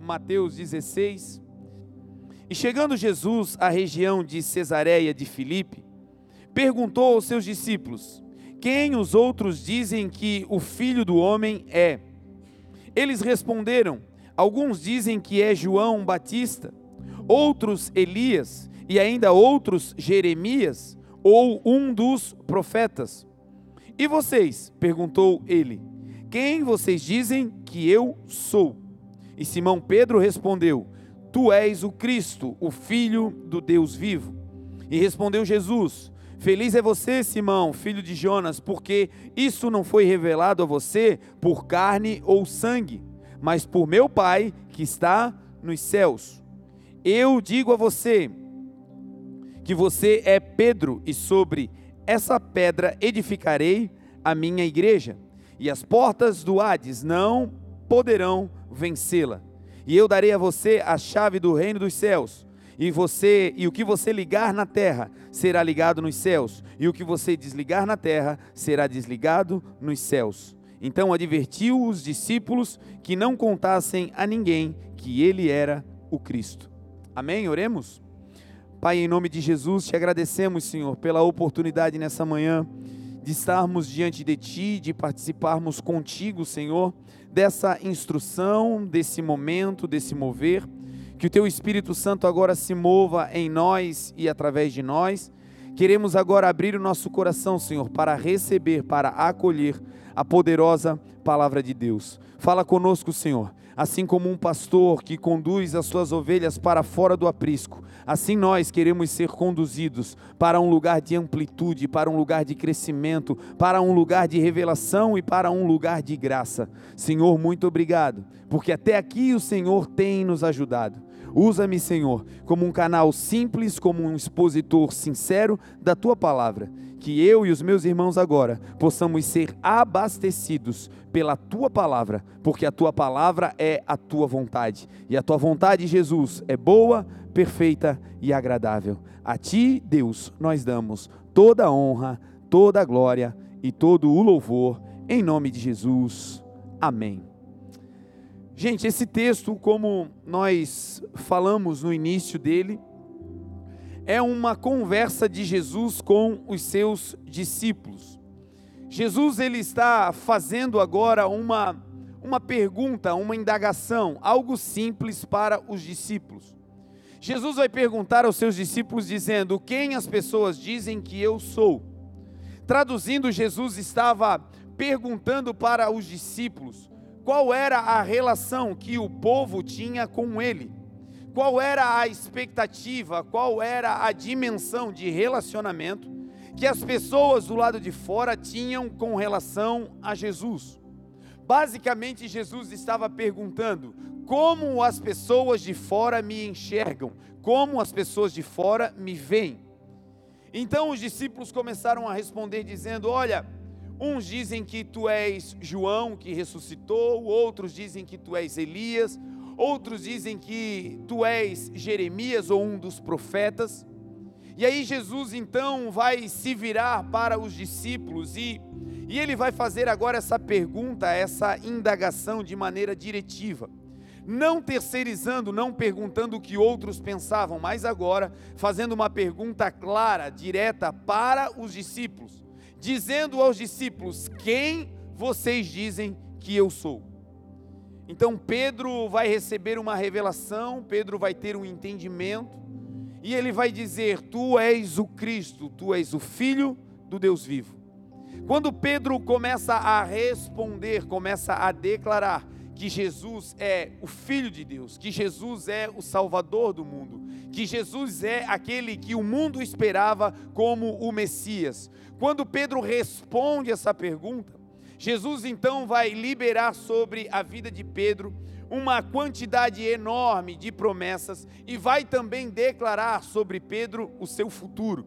Mateus 16. E chegando Jesus à região de Cesareia de Filipe, perguntou aos seus discípulos: Quem os outros dizem que o filho do homem é? Eles responderam: Alguns dizem que é João Batista, outros Elias, e ainda outros Jeremias, ou um dos profetas. E vocês? perguntou ele: Quem vocês dizem que eu sou? E Simão Pedro respondeu: Tu és o Cristo, o Filho do Deus vivo. E respondeu Jesus: Feliz é você, Simão, filho de Jonas, porque isso não foi revelado a você por carne ou sangue, mas por meu Pai que está nos céus. Eu digo a você que você é Pedro, e sobre essa pedra edificarei a minha igreja, e as portas do Hades não poderão vencê-la. E eu darei a você a chave do reino dos céus. E você e o que você ligar na terra será ligado nos céus, e o que você desligar na terra será desligado nos céus. Então advertiu os discípulos que não contassem a ninguém que ele era o Cristo. Amém? Oremos. Pai, em nome de Jesus, te agradecemos, Senhor, pela oportunidade nessa manhã de estarmos diante de Ti, de participarmos contigo, Senhor, dessa instrução, desse momento, desse mover. Que o Teu Espírito Santo agora se mova em nós e através de nós. Queremos agora abrir o nosso coração, Senhor, para receber, para acolher a poderosa palavra de Deus. Fala conosco, Senhor assim como um pastor que conduz as suas ovelhas para fora do aprisco, assim nós queremos ser conduzidos para um lugar de amplitude, para um lugar de crescimento, para um lugar de revelação e para um lugar de graça. Senhor, muito obrigado, porque até aqui o Senhor tem nos ajudado. Usa-me, Senhor, como um canal simples, como um expositor sincero da tua palavra. Que eu e os meus irmãos agora possamos ser abastecidos pela tua palavra, porque a tua palavra é a tua vontade. E a tua vontade, Jesus, é boa, perfeita e agradável. A ti, Deus, nós damos toda a honra, toda a glória e todo o louvor, em nome de Jesus. Amém. Gente, esse texto, como nós falamos no início dele, é uma conversa de Jesus com os seus discípulos. Jesus ele está fazendo agora uma uma pergunta, uma indagação, algo simples para os discípulos. Jesus vai perguntar aos seus discípulos dizendo: "Quem as pessoas dizem que eu sou?" Traduzindo, Jesus estava perguntando para os discípulos qual era a relação que o povo tinha com ele, qual era a expectativa, qual era a dimensão de relacionamento que as pessoas do lado de fora tinham com relação a Jesus. Basicamente, Jesus estava perguntando: como as pessoas de fora me enxergam, como as pessoas de fora me veem. Então os discípulos começaram a responder dizendo: Olha, Uns dizem que tu és João que ressuscitou, outros dizem que tu és Elias, outros dizem que tu és Jeremias ou um dos profetas. E aí Jesus então vai se virar para os discípulos e, e ele vai fazer agora essa pergunta, essa indagação de maneira diretiva. Não terceirizando, não perguntando o que outros pensavam, mas agora fazendo uma pergunta clara, direta para os discípulos dizendo aos discípulos: Quem vocês dizem que eu sou? Então Pedro vai receber uma revelação, Pedro vai ter um entendimento, e ele vai dizer: Tu és o Cristo, tu és o Filho do Deus vivo. Quando Pedro começa a responder, começa a declarar que Jesus é o Filho de Deus, que Jesus é o Salvador do mundo, que Jesus é aquele que o mundo esperava como o Messias, quando Pedro responde essa pergunta, Jesus então vai liberar sobre a vida de Pedro uma quantidade enorme de promessas e vai também declarar sobre Pedro o seu futuro.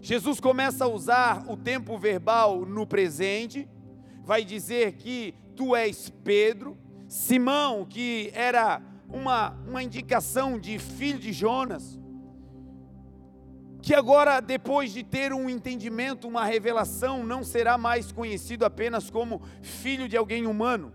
Jesus começa a usar o tempo verbal no presente, vai dizer que tu és Pedro, Simão, que era uma, uma indicação de filho de Jonas, que agora, depois de ter um entendimento, uma revelação, não será mais conhecido apenas como filho de alguém humano,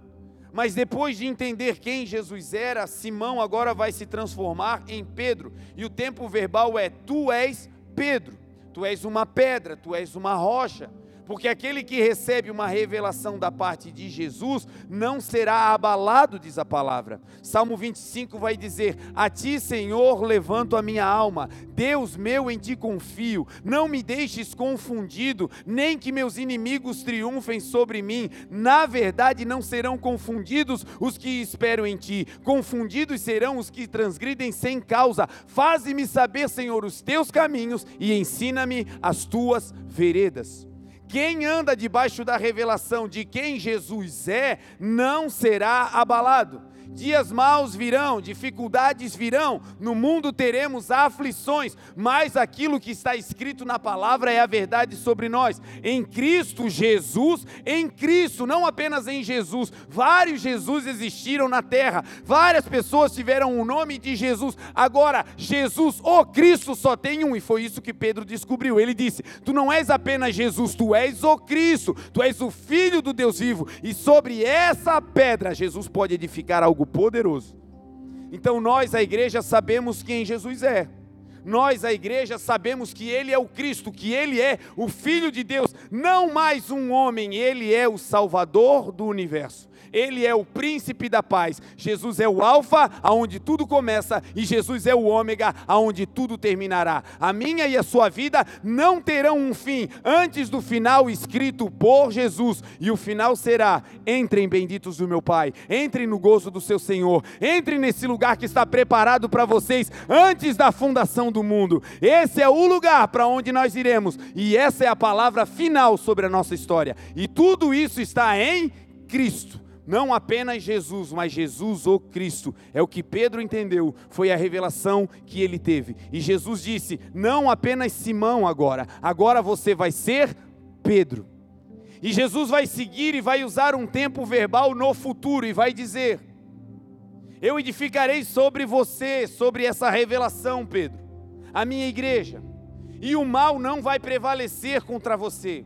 Mas depois de entender quem Jesus era, Simão agora vai se transformar em Pedro. E o tempo verbal é: Tu és Pedro, tu és uma pedra, tu és uma rocha porque aquele que recebe uma revelação da parte de Jesus não será abalado, diz a palavra. Salmo 25 vai dizer: A ti, Senhor, levanto a minha alma, Deus meu, em ti confio. Não me deixes confundido, nem que meus inimigos triunfem sobre mim. Na verdade, não serão confundidos os que esperam em ti, confundidos serão os que transgridem sem causa. Faze-me saber, Senhor, os teus caminhos e ensina-me as tuas veredas. Quem anda debaixo da revelação de quem Jesus é, não será abalado. Dias maus virão, dificuldades virão, no mundo teremos aflições, mas aquilo que está escrito na palavra é a verdade sobre nós. Em Cristo Jesus, em Cristo, não apenas em Jesus, vários Jesus existiram na terra, várias pessoas tiveram o nome de Jesus. Agora, Jesus, o Cristo, só tem um, e foi isso que Pedro descobriu. Ele disse: Tu não és apenas Jesus, tu és o Cristo, tu és o Filho do Deus vivo, e sobre essa pedra Jesus pode edificar algo algo poderoso. Então nós, a igreja, sabemos quem Jesus é. Nós, a igreja, sabemos que Ele é o Cristo, que Ele é o Filho de Deus, não mais um homem, Ele é o Salvador do universo. Ele é o príncipe da paz. Jesus é o alfa, aonde tudo começa, e Jesus é o ômega, aonde tudo terminará. A minha e a sua vida não terão um fim antes do final escrito por Jesus, e o final será: entrem benditos do meu Pai, entrem no gozo do seu Senhor, entrem nesse lugar que está preparado para vocês antes da fundação do mundo. Esse é o lugar para onde nós iremos, e essa é a palavra final sobre a nossa história. E tudo isso está em Cristo. Não apenas Jesus, mas Jesus, o Cristo. É o que Pedro entendeu, foi a revelação que ele teve. E Jesus disse: Não apenas Simão agora, agora você vai ser Pedro. E Jesus vai seguir e vai usar um tempo verbal no futuro e vai dizer: Eu edificarei sobre você, sobre essa revelação, Pedro, a minha igreja, e o mal não vai prevalecer contra você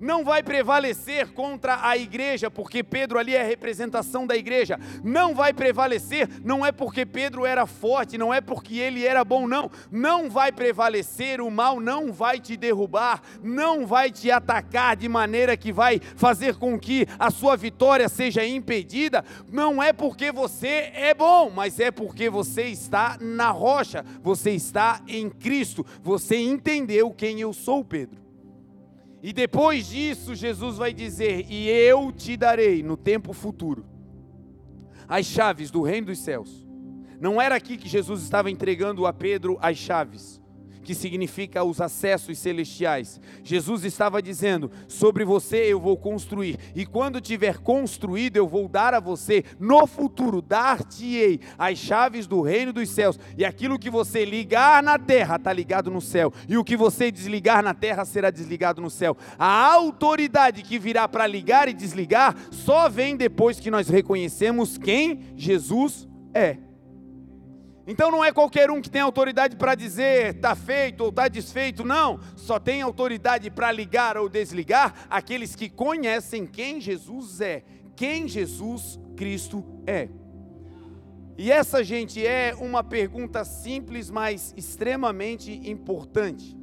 não vai prevalecer contra a igreja, porque Pedro ali é a representação da igreja. Não vai prevalecer, não é porque Pedro era forte, não é porque ele era bom, não. Não vai prevalecer, o mal não vai te derrubar, não vai te atacar de maneira que vai fazer com que a sua vitória seja impedida. Não é porque você é bom, mas é porque você está na rocha, você está em Cristo, você entendeu quem eu sou, Pedro. E depois disso, Jesus vai dizer: E eu te darei no tempo futuro as chaves do reino dos céus. Não era aqui que Jesus estava entregando a Pedro as chaves que significa os acessos celestiais. Jesus estava dizendo: sobre você eu vou construir, e quando tiver construído, eu vou dar a você, no futuro, dar-te-ei as chaves do reino dos céus, e aquilo que você ligar na terra está ligado no céu, e o que você desligar na terra será desligado no céu. A autoridade que virá para ligar e desligar só vem depois que nós reconhecemos quem Jesus é. Então não é qualquer um que tem autoridade para dizer está feito ou está desfeito, não. Só tem autoridade para ligar ou desligar aqueles que conhecem quem Jesus é, quem Jesus Cristo é. E essa, gente, é uma pergunta simples, mas extremamente importante.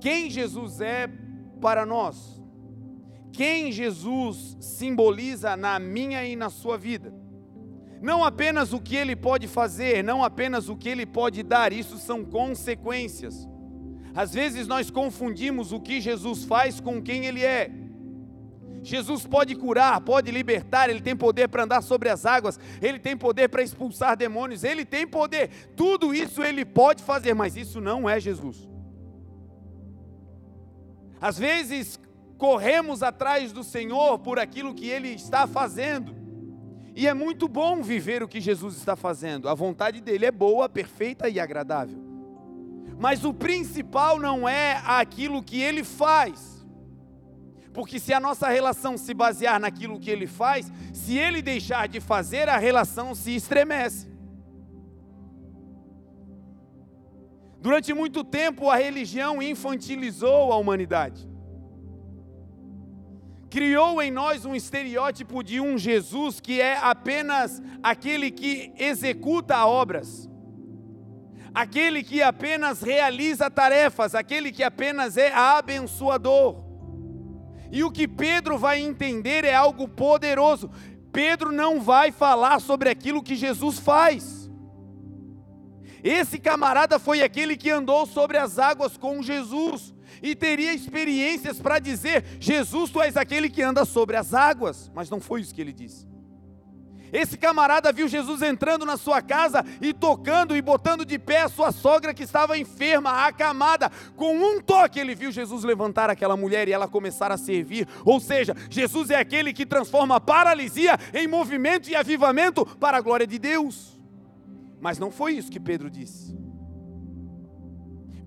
Quem Jesus é para nós? Quem Jesus simboliza na minha e na sua vida? Não apenas o que ele pode fazer, não apenas o que ele pode dar, isso são consequências. Às vezes nós confundimos o que Jesus faz com quem ele é. Jesus pode curar, pode libertar, ele tem poder para andar sobre as águas, ele tem poder para expulsar demônios, ele tem poder. Tudo isso ele pode fazer, mas isso não é Jesus. Às vezes corremos atrás do Senhor por aquilo que ele está fazendo. E é muito bom viver o que Jesus está fazendo. A vontade dele é boa, perfeita e agradável. Mas o principal não é aquilo que ele faz. Porque se a nossa relação se basear naquilo que ele faz, se ele deixar de fazer, a relação se estremece. Durante muito tempo a religião infantilizou a humanidade. Criou em nós um estereótipo de um Jesus que é apenas aquele que executa obras, aquele que apenas realiza tarefas, aquele que apenas é abençoador. E o que Pedro vai entender é algo poderoso. Pedro não vai falar sobre aquilo que Jesus faz. Esse camarada foi aquele que andou sobre as águas com Jesus e teria experiências para dizer: Jesus, tu és aquele que anda sobre as águas. Mas não foi isso que ele disse. Esse camarada viu Jesus entrando na sua casa e tocando e botando de pé a sua sogra que estava enferma, acamada. Com um toque, ele viu Jesus levantar aquela mulher e ela começar a servir. Ou seja, Jesus é aquele que transforma paralisia em movimento e avivamento para a glória de Deus. Mas não foi isso que Pedro disse.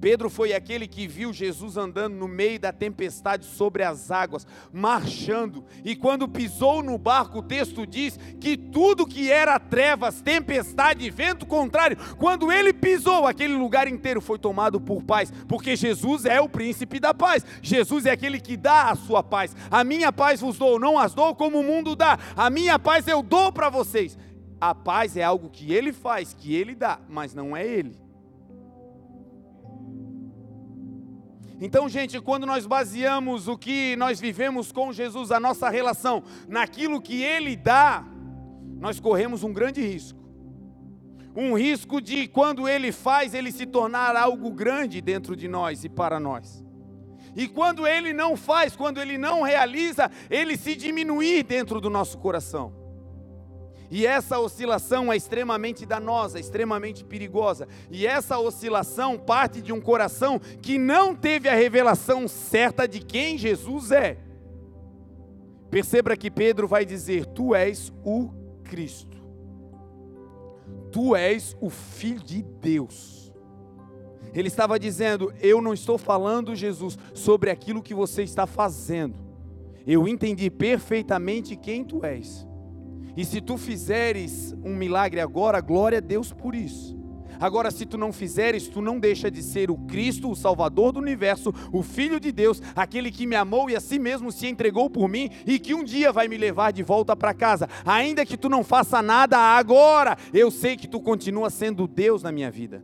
Pedro foi aquele que viu Jesus andando no meio da tempestade sobre as águas, marchando, e quando pisou no barco, o texto diz que tudo que era trevas, tempestade, vento contrário, quando ele pisou, aquele lugar inteiro foi tomado por paz, porque Jesus é o príncipe da paz, Jesus é aquele que dá a sua paz. A minha paz vos dou, não as dou como o mundo dá, a minha paz eu dou para vocês. A paz é algo que ele faz, que ele dá, mas não é ele. Então, gente, quando nós baseamos o que nós vivemos com Jesus, a nossa relação, naquilo que Ele dá, nós corremos um grande risco. Um risco de, quando Ele faz, Ele se tornar algo grande dentro de nós e para nós. E quando Ele não faz, quando Ele não realiza, Ele se diminuir dentro do nosso coração. E essa oscilação é extremamente danosa, extremamente perigosa. E essa oscilação parte de um coração que não teve a revelação certa de quem Jesus é. Perceba que Pedro vai dizer: Tu és o Cristo, Tu és o Filho de Deus. Ele estava dizendo: Eu não estou falando, Jesus, sobre aquilo que você está fazendo. Eu entendi perfeitamente quem Tu és. E se tu fizeres um milagre agora, glória a Deus por isso. Agora, se tu não fizeres, tu não deixa de ser o Cristo, o Salvador do universo, o Filho de Deus, aquele que me amou e a si mesmo se entregou por mim e que um dia vai me levar de volta para casa. Ainda que tu não faça nada agora, eu sei que tu continua sendo Deus na minha vida.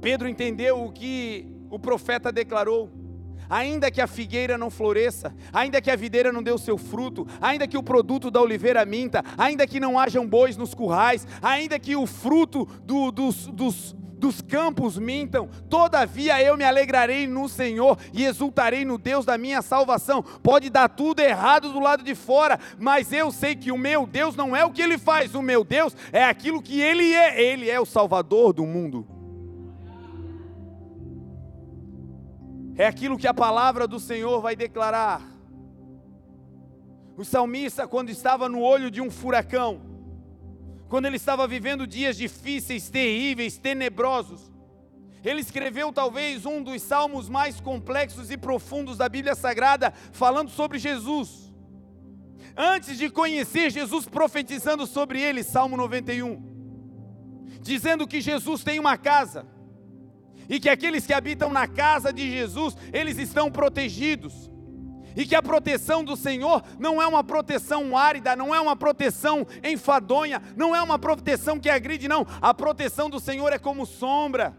Pedro entendeu o que o profeta declarou ainda que a figueira não floresça, ainda que a videira não dê o seu fruto, ainda que o produto da oliveira minta, ainda que não hajam bois nos currais, ainda que o fruto do, dos, dos, dos campos mintam, todavia eu me alegrarei no Senhor e exultarei no Deus da minha salvação. Pode dar tudo errado do lado de fora, mas eu sei que o meu Deus não é o que ele faz, o meu Deus é aquilo que ele é, ele é o Salvador do mundo. É aquilo que a palavra do Senhor vai declarar. O salmista, quando estava no olho de um furacão, quando ele estava vivendo dias difíceis, terríveis, tenebrosos, ele escreveu talvez um dos salmos mais complexos e profundos da Bíblia Sagrada, falando sobre Jesus. Antes de conhecer Jesus, profetizando sobre ele, Salmo 91, dizendo que Jesus tem uma casa, e que aqueles que habitam na casa de Jesus, eles estão protegidos. E que a proteção do Senhor não é uma proteção árida, não é uma proteção enfadonha, não é uma proteção que agride, não. A proteção do Senhor é como sombra.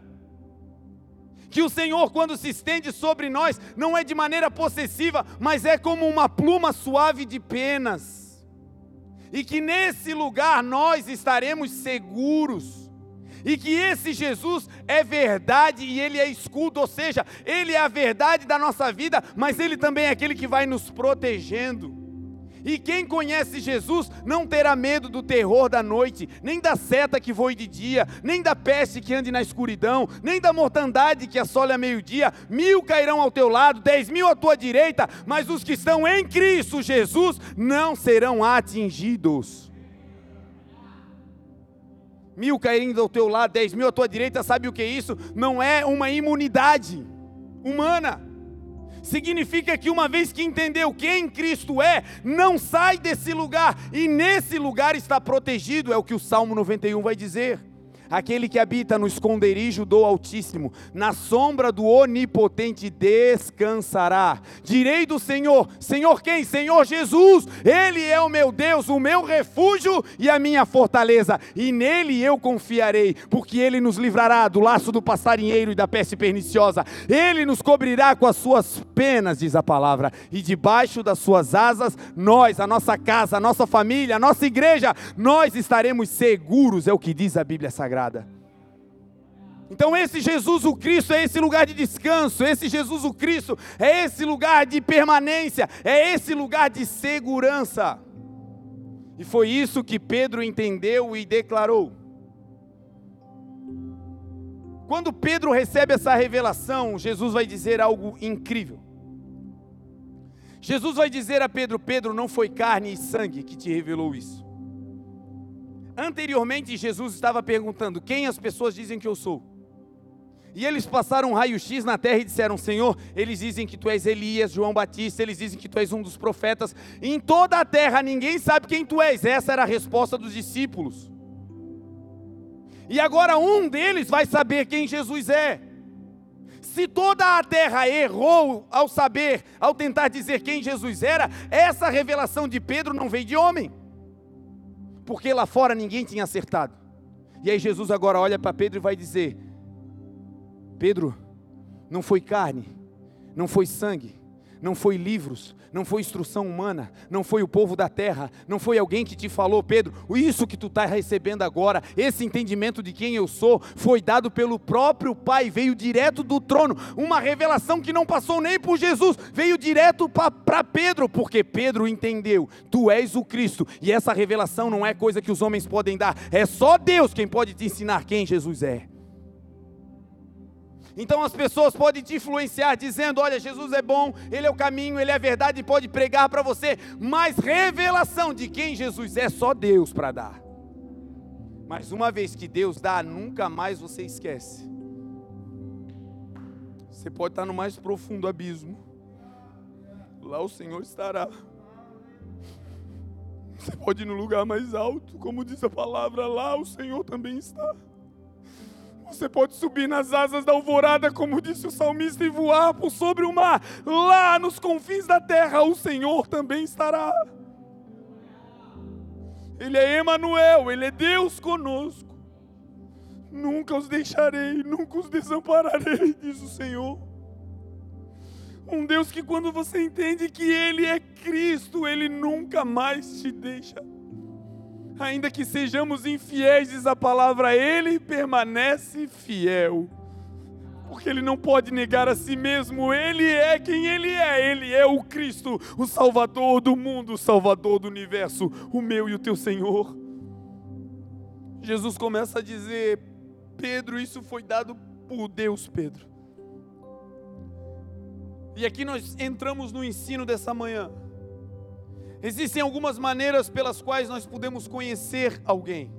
Que o Senhor, quando se estende sobre nós, não é de maneira possessiva, mas é como uma pluma suave de penas. E que nesse lugar nós estaremos seguros e que esse Jesus é verdade e ele é escudo, ou seja, ele é a verdade da nossa vida, mas ele também é aquele que vai nos protegendo. E quem conhece Jesus não terá medo do terror da noite, nem da seta que voe de dia, nem da peste que ande na escuridão, nem da mortandade que assole a meio-dia. Mil cairão ao teu lado, dez mil à tua direita, mas os que estão em Cristo Jesus não serão atingidos mil caindo ao teu lado, dez mil à tua direita, sabe o que é isso? Não é uma imunidade humana. Significa que uma vez que entendeu quem Cristo é, não sai desse lugar, e nesse lugar está protegido, é o que o Salmo 91 vai dizer. Aquele que habita no esconderijo do Altíssimo, na sombra do Onipotente descansará. Direi do Senhor: Senhor quem? Senhor Jesus. Ele é o meu Deus, o meu refúgio e a minha fortaleza, e nele eu confiarei, porque ele nos livrará do laço do passarinheiro e da peste perniciosa. Ele nos cobrirá com as suas penas, diz a palavra, e debaixo das suas asas, nós, a nossa casa, a nossa família, a nossa igreja, nós estaremos seguros, é o que diz a Bíblia Sagrada. Então, esse Jesus o Cristo é esse lugar de descanso, esse Jesus o Cristo é esse lugar de permanência, é esse lugar de segurança. E foi isso que Pedro entendeu e declarou. Quando Pedro recebe essa revelação, Jesus vai dizer algo incrível. Jesus vai dizer a Pedro: Pedro, não foi carne e sangue que te revelou isso. Anteriormente, Jesus estava perguntando: Quem as pessoas dizem que eu sou? E eles passaram um raio-x na terra e disseram: Senhor, eles dizem que tu és Elias, João Batista, eles dizem que tu és um dos profetas. Em toda a terra ninguém sabe quem tu és. Essa era a resposta dos discípulos. E agora um deles vai saber quem Jesus é. Se toda a terra errou ao saber, ao tentar dizer quem Jesus era, essa revelação de Pedro não veio de homem, porque lá fora ninguém tinha acertado. E aí Jesus agora olha para Pedro e vai dizer: Pedro, não foi carne, não foi sangue, não foi livros, não foi instrução humana, não foi o povo da terra, não foi alguém que te falou, Pedro, isso que tu está recebendo agora, esse entendimento de quem eu sou, foi dado pelo próprio Pai, veio direto do trono, uma revelação que não passou nem por Jesus, veio direto para Pedro, porque Pedro entendeu, tu és o Cristo, e essa revelação não é coisa que os homens podem dar, é só Deus quem pode te ensinar quem Jesus é. Então as pessoas podem te influenciar dizendo: olha, Jesus é bom, Ele é o caminho, Ele é a verdade e pode pregar para você, mas revelação de quem Jesus é, só Deus para dar. Mas uma vez que Deus dá, nunca mais você esquece. Você pode estar no mais profundo abismo, lá o Senhor estará. Você pode ir no lugar mais alto, como diz a palavra, lá o Senhor também está. Você pode subir nas asas da alvorada, como disse o salmista, e voar por sobre o mar. Lá nos confins da terra, o Senhor também estará. Ele é Emanuel, ele é Deus conosco. Nunca os deixarei, nunca os desampararei, diz o Senhor. Um Deus que quando você entende que ele é Cristo, ele nunca mais te deixa ainda que sejamos infiéis, diz a palavra, Ele permanece fiel. Porque Ele não pode negar a si mesmo, Ele é quem Ele é, Ele é o Cristo, o Salvador do mundo, o Salvador do universo, o meu e o teu Senhor. Jesus começa a dizer: Pedro, isso foi dado por Deus, Pedro. E aqui nós entramos no ensino dessa manhã. Existem algumas maneiras pelas quais nós podemos conhecer alguém.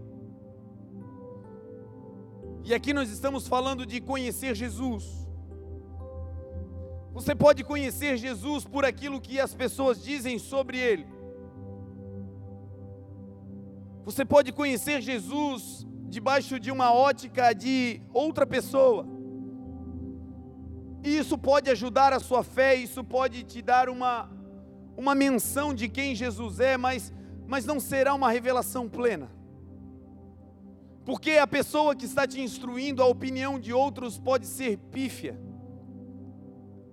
E aqui nós estamos falando de conhecer Jesus. Você pode conhecer Jesus por aquilo que as pessoas dizem sobre ele. Você pode conhecer Jesus debaixo de uma ótica de outra pessoa. E isso pode ajudar a sua fé, isso pode te dar uma uma menção de quem Jesus é, mas, mas não será uma revelação plena. Porque a pessoa que está te instruindo, a opinião de outros pode ser pífia.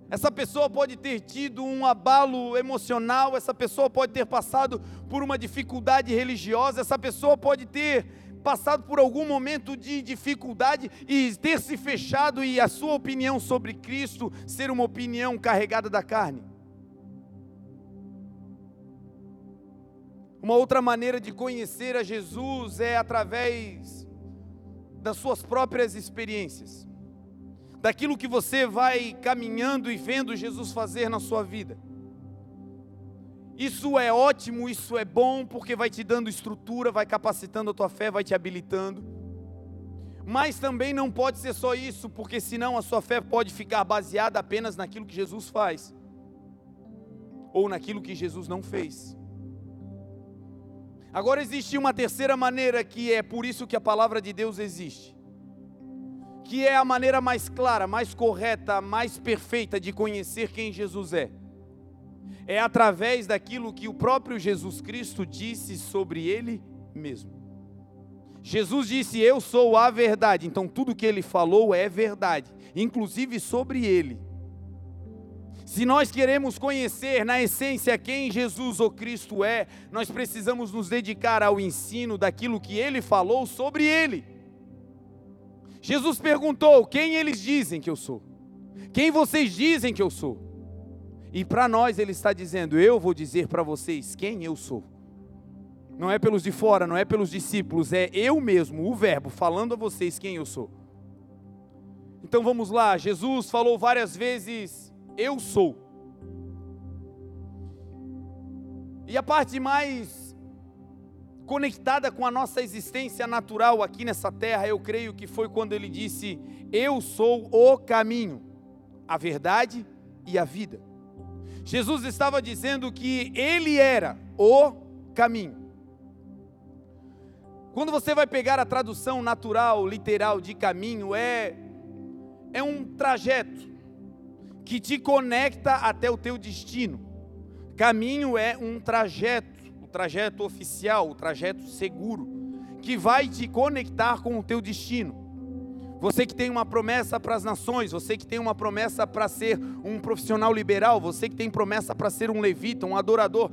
Essa pessoa pode ter tido um abalo emocional, essa pessoa pode ter passado por uma dificuldade religiosa, essa pessoa pode ter passado por algum momento de dificuldade e ter se fechado e a sua opinião sobre Cristo ser uma opinião carregada da carne. Uma outra maneira de conhecer a Jesus é através das suas próprias experiências, daquilo que você vai caminhando e vendo Jesus fazer na sua vida. Isso é ótimo, isso é bom, porque vai te dando estrutura, vai capacitando a tua fé, vai te habilitando. Mas também não pode ser só isso, porque senão a sua fé pode ficar baseada apenas naquilo que Jesus faz, ou naquilo que Jesus não fez. Agora existe uma terceira maneira que é por isso que a palavra de Deus existe. que é a maneira mais clara, mais correta, mais perfeita de conhecer quem Jesus é. É através daquilo que o próprio Jesus Cristo disse sobre ele mesmo. Jesus disse: Eu sou a verdade. Então, tudo que ele falou é verdade, inclusive sobre ele. Se nós queremos conhecer na essência quem Jesus ou Cristo é, nós precisamos nos dedicar ao ensino daquilo que ele falou sobre ele. Jesus perguntou: Quem eles dizem que eu sou? Quem vocês dizem que eu sou? E para nós ele está dizendo: Eu vou dizer para vocês quem eu sou. Não é pelos de fora, não é pelos discípulos, é eu mesmo, o Verbo, falando a vocês quem eu sou. Então vamos lá, Jesus falou várias vezes eu sou. E a parte mais conectada com a nossa existência natural aqui nessa terra, eu creio que foi quando ele disse: Eu sou o caminho, a verdade e a vida. Jesus estava dizendo que ele era o caminho. Quando você vai pegar a tradução natural, literal de caminho, é é um trajeto, que te conecta até o teu destino. Caminho é um trajeto, o trajeto oficial, o trajeto seguro, que vai te conectar com o teu destino. Você que tem uma promessa para as nações, você que tem uma promessa para ser um profissional liberal, você que tem promessa para ser um levita, um adorador,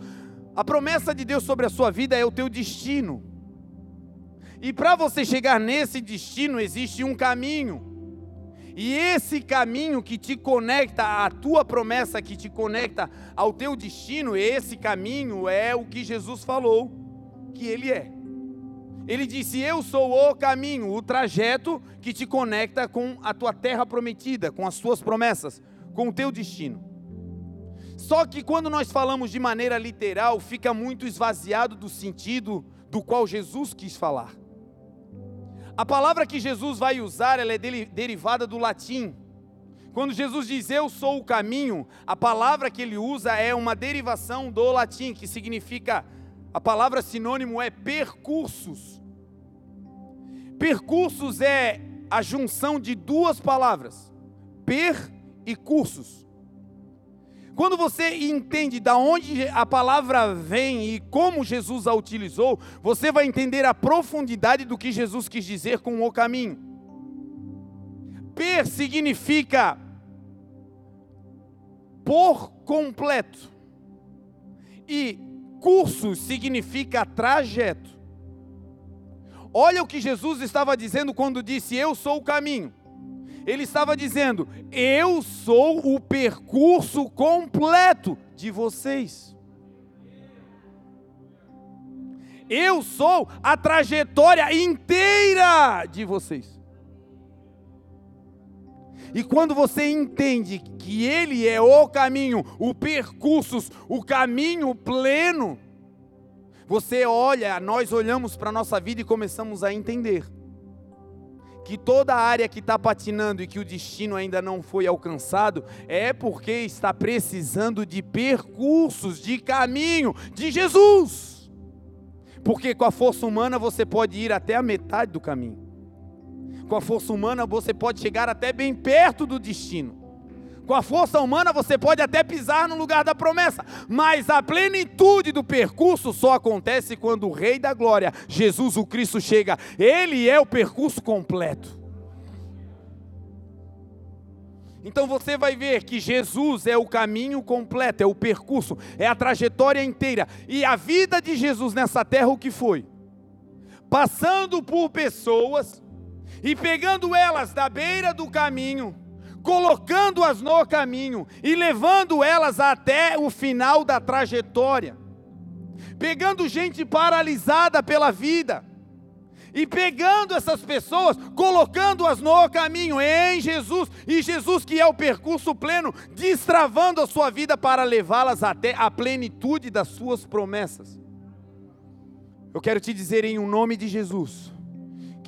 a promessa de Deus sobre a sua vida é o teu destino. E para você chegar nesse destino existe um caminho. E esse caminho que te conecta à tua promessa, que te conecta ao teu destino, esse caminho é o que Jesus falou que ele é. Ele disse: Eu sou o caminho, o trajeto que te conecta com a tua terra prometida, com as tuas promessas, com o teu destino. Só que quando nós falamos de maneira literal, fica muito esvaziado do sentido do qual Jesus quis falar. A palavra que Jesus vai usar, ela é derivada do latim. Quando Jesus diz eu sou o caminho, a palavra que ele usa é uma derivação do latim, que significa, a palavra sinônimo é percursos. Percursos é a junção de duas palavras, per e cursos. Quando você entende da onde a palavra vem e como Jesus a utilizou, você vai entender a profundidade do que Jesus quis dizer com o caminho. Per significa por completo. E curso significa trajeto. Olha o que Jesus estava dizendo quando disse: Eu sou o caminho ele estava dizendo: Eu sou o percurso completo de vocês. Eu sou a trajetória inteira de vocês. E quando você entende que Ele é o caminho, o percurso, o caminho pleno, você olha, nós olhamos para a nossa vida e começamos a entender que toda área que está patinando e que o destino ainda não foi alcançado é porque está precisando de percursos, de caminho de Jesus. Porque com a força humana você pode ir até a metade do caminho. Com a força humana você pode chegar até bem perto do destino. Com a força humana você pode até pisar no lugar da promessa, mas a plenitude do percurso só acontece quando o Rei da Glória, Jesus o Cristo, chega. Ele é o percurso completo. Então você vai ver que Jesus é o caminho completo, é o percurso, é a trajetória inteira. E a vida de Jesus nessa terra, o que foi? Passando por pessoas e pegando elas da beira do caminho colocando-as no caminho e levando elas até o final da trajetória, pegando gente paralisada pela vida e pegando essas pessoas, colocando-as no caminho em Jesus, e Jesus que é o percurso pleno, destravando a sua vida para levá-las até a plenitude das suas promessas. Eu quero te dizer em um nome de Jesus,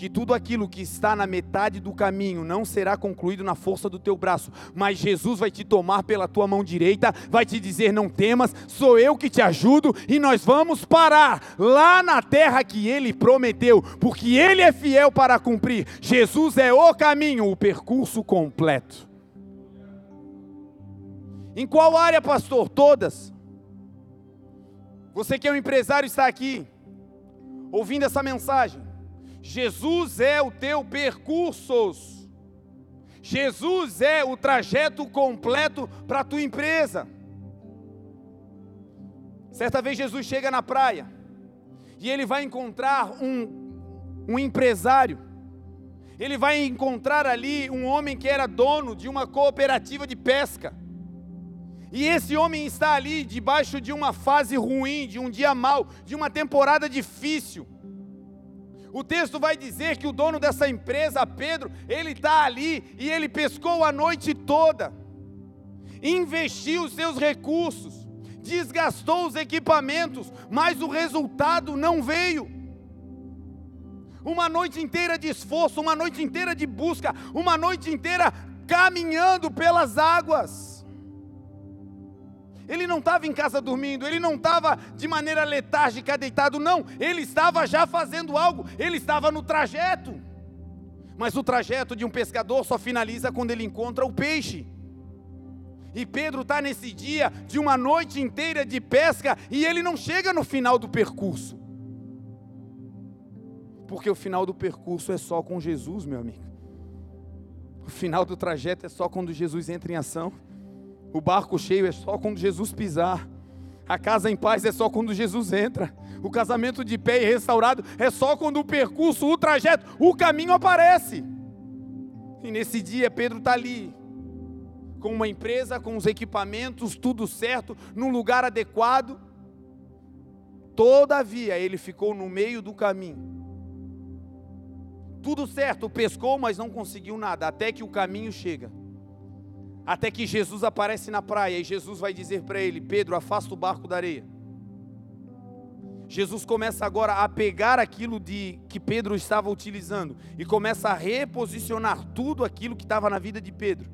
que tudo aquilo que está na metade do caminho não será concluído na força do teu braço, mas Jesus vai te tomar pela tua mão direita, vai te dizer: Não temas, sou eu que te ajudo, e nós vamos parar lá na terra que ele prometeu, porque ele é fiel para cumprir. Jesus é o caminho, o percurso completo. Em qual área, pastor? Todas. Você que é um empresário está aqui, ouvindo essa mensagem. Jesus é o teu percurso. Jesus é o trajeto completo para a tua empresa. Certa vez Jesus chega na praia e ele vai encontrar um, um empresário. Ele vai encontrar ali um homem que era dono de uma cooperativa de pesca. E esse homem está ali debaixo de uma fase ruim, de um dia mau, de uma temporada difícil. O texto vai dizer que o dono dessa empresa, Pedro, ele está ali e ele pescou a noite toda, investiu os seus recursos, desgastou os equipamentos, mas o resultado não veio. Uma noite inteira de esforço, uma noite inteira de busca, uma noite inteira caminhando pelas águas. Ele não estava em casa dormindo, ele não estava de maneira letárgica deitado, não. Ele estava já fazendo algo, ele estava no trajeto. Mas o trajeto de um pescador só finaliza quando ele encontra o peixe. E Pedro está nesse dia de uma noite inteira de pesca e ele não chega no final do percurso. Porque o final do percurso é só com Jesus, meu amigo. O final do trajeto é só quando Jesus entra em ação. O barco cheio é só quando Jesus pisar. A casa em paz é só quando Jesus entra. O casamento de pé e restaurado é só quando o percurso, o trajeto, o caminho aparece. E nesse dia Pedro está ali, com uma empresa, com os equipamentos, tudo certo, num lugar adequado. Todavia, ele ficou no meio do caminho. Tudo certo, pescou, mas não conseguiu nada, até que o caminho chega. Até que Jesus aparece na praia e Jesus vai dizer para ele: Pedro, afasta o barco da areia. Jesus começa agora a pegar aquilo de que Pedro estava utilizando e começa a reposicionar tudo aquilo que estava na vida de Pedro.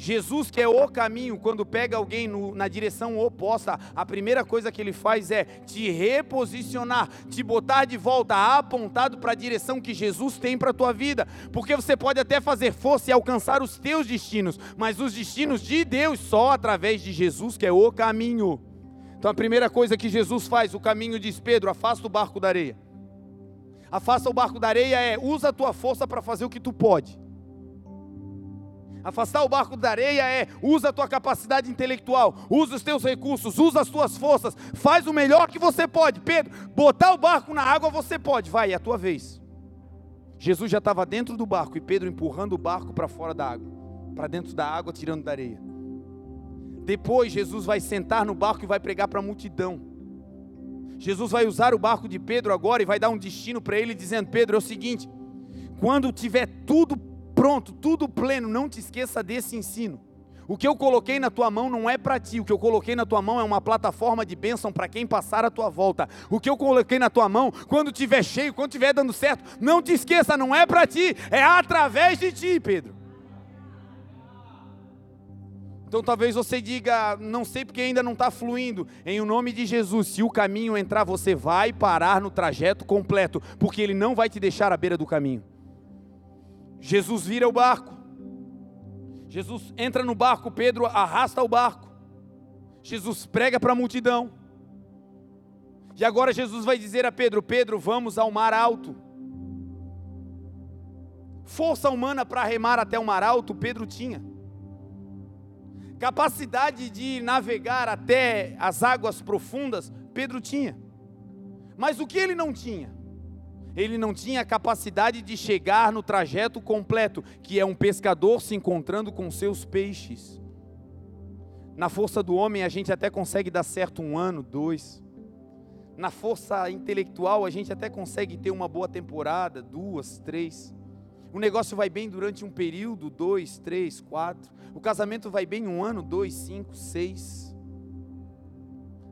Jesus, que é o caminho, quando pega alguém no, na direção oposta, a primeira coisa que ele faz é te reposicionar, te botar de volta, apontado para a direção que Jesus tem para a tua vida. Porque você pode até fazer força e alcançar os teus destinos, mas os destinos de Deus só através de Jesus, que é o caminho. Então a primeira coisa que Jesus faz, o caminho diz: Pedro, afasta o barco da areia. Afasta o barco da areia é usa a tua força para fazer o que tu pode. Afastar o barco da areia é usa a tua capacidade intelectual, usa os teus recursos, usa as tuas forças, faz o melhor que você pode. Pedro, botar o barco na água você pode, vai, é a tua vez. Jesus já estava dentro do barco e Pedro empurrando o barco para fora da água, para dentro da água, tirando da areia. Depois Jesus vai sentar no barco e vai pregar para a multidão. Jesus vai usar o barco de Pedro agora e vai dar um destino para ele, dizendo: Pedro, é o seguinte, quando tiver tudo pronto, tudo pleno, não te esqueça desse ensino. O que eu coloquei na tua mão não é para ti, o que eu coloquei na tua mão é uma plataforma de bênção para quem passar a tua volta. O que eu coloquei na tua mão, quando tiver cheio, quando tiver dando certo, não te esqueça, não é para ti, é através de ti, Pedro. Então talvez você diga, não sei porque ainda não está fluindo. Em o nome de Jesus, se o caminho entrar, você vai parar no trajeto completo, porque ele não vai te deixar à beira do caminho. Jesus vira o barco. Jesus entra no barco, Pedro arrasta o barco. Jesus prega para a multidão. E agora Jesus vai dizer a Pedro: Pedro, vamos ao mar alto. Força humana para remar até o mar alto, Pedro tinha. Capacidade de navegar até as águas profundas, Pedro tinha. Mas o que ele não tinha? Ele não tinha capacidade de chegar no trajeto completo, que é um pescador se encontrando com seus peixes. Na força do homem, a gente até consegue dar certo um ano, dois. Na força intelectual, a gente até consegue ter uma boa temporada, duas, três. O negócio vai bem durante um período, dois, três, quatro. O casamento vai bem um ano, dois, cinco, seis.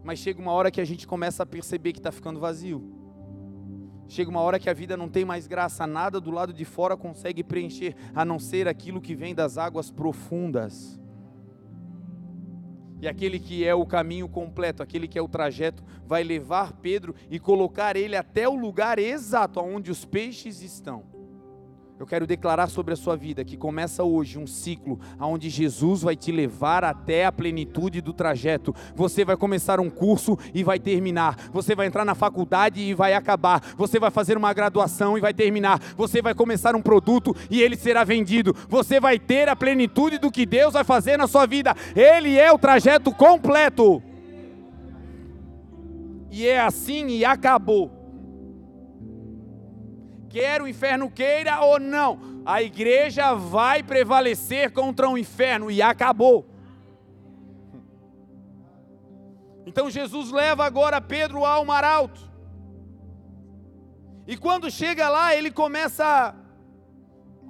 Mas chega uma hora que a gente começa a perceber que está ficando vazio Chega uma hora que a vida não tem mais graça, nada do lado de fora consegue preencher, a não ser aquilo que vem das águas profundas. E aquele que é o caminho completo, aquele que é o trajeto, vai levar Pedro e colocar ele até o lugar exato onde os peixes estão. Eu quero declarar sobre a sua vida que começa hoje um ciclo onde Jesus vai te levar até a plenitude do trajeto. Você vai começar um curso e vai terminar. Você vai entrar na faculdade e vai acabar. Você vai fazer uma graduação e vai terminar. Você vai começar um produto e ele será vendido. Você vai ter a plenitude do que Deus vai fazer na sua vida. Ele é o trajeto completo. E é assim e acabou quer o inferno queira ou não, a igreja vai prevalecer contra o inferno e acabou. Então Jesus leva agora Pedro ao mar alto. E quando chega lá, ele começa a,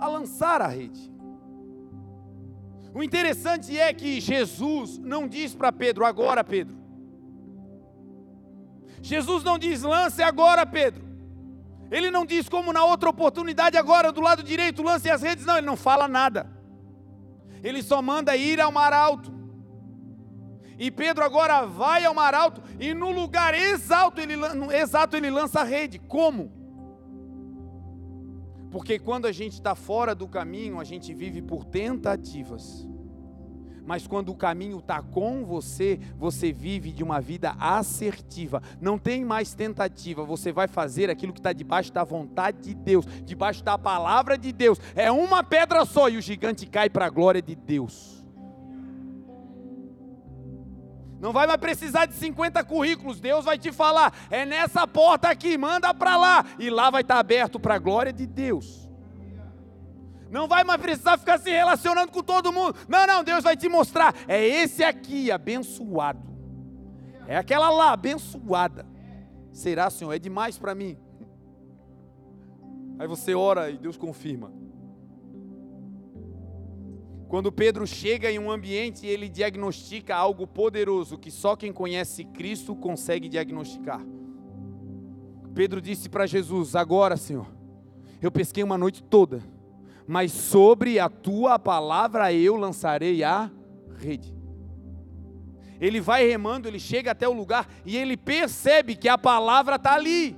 a lançar a rede. O interessante é que Jesus não diz para Pedro, agora Pedro. Jesus não diz, lance agora Pedro. Ele não diz como na outra oportunidade, agora do lado direito, lance as redes. Não, ele não fala nada. Ele só manda ir ao mar alto. E Pedro agora vai ao mar alto e no lugar exato ele, exato ele lança a rede. Como? Porque quando a gente está fora do caminho, a gente vive por tentativas mas quando o caminho está com você, você vive de uma vida assertiva. Não tem mais tentativa, você vai fazer aquilo que está debaixo da vontade de Deus, debaixo da palavra de Deus. É uma pedra só e o gigante cai para a glória de Deus. Não vai mais precisar de 50 currículos. Deus vai te falar: é nessa porta aqui, manda para lá. E lá vai estar tá aberto para a glória de Deus. Não vai mais precisar ficar se relacionando com todo mundo. Não, não, Deus vai te mostrar. É esse aqui, abençoado. É aquela lá, abençoada. Será, Senhor? É demais para mim. Aí você ora e Deus confirma. Quando Pedro chega em um ambiente, ele diagnostica algo poderoso que só quem conhece Cristo consegue diagnosticar. Pedro disse para Jesus: Agora, Senhor, eu pesquei uma noite toda mas sobre a tua palavra eu lançarei a rede. Ele vai remando, ele chega até o lugar e ele percebe que a palavra está ali.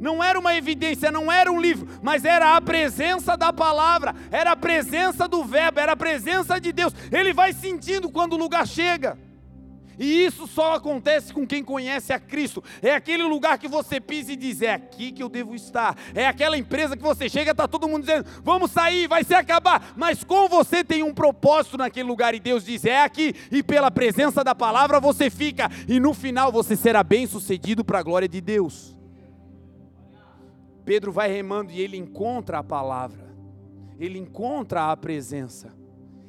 Não era uma evidência, não era um livro, mas era a presença da palavra, era a presença do Verbo, era a presença de Deus. Ele vai sentindo quando o lugar chega. E isso só acontece com quem conhece a Cristo. É aquele lugar que você pisa e diz: é aqui que eu devo estar. É aquela empresa que você chega, está todo mundo dizendo: vamos sair, vai se acabar. Mas com você tem um propósito naquele lugar e Deus diz: é aqui. E pela presença da palavra você fica. E no final você será bem sucedido para a glória de Deus. Pedro vai remando e ele encontra a palavra, ele encontra a presença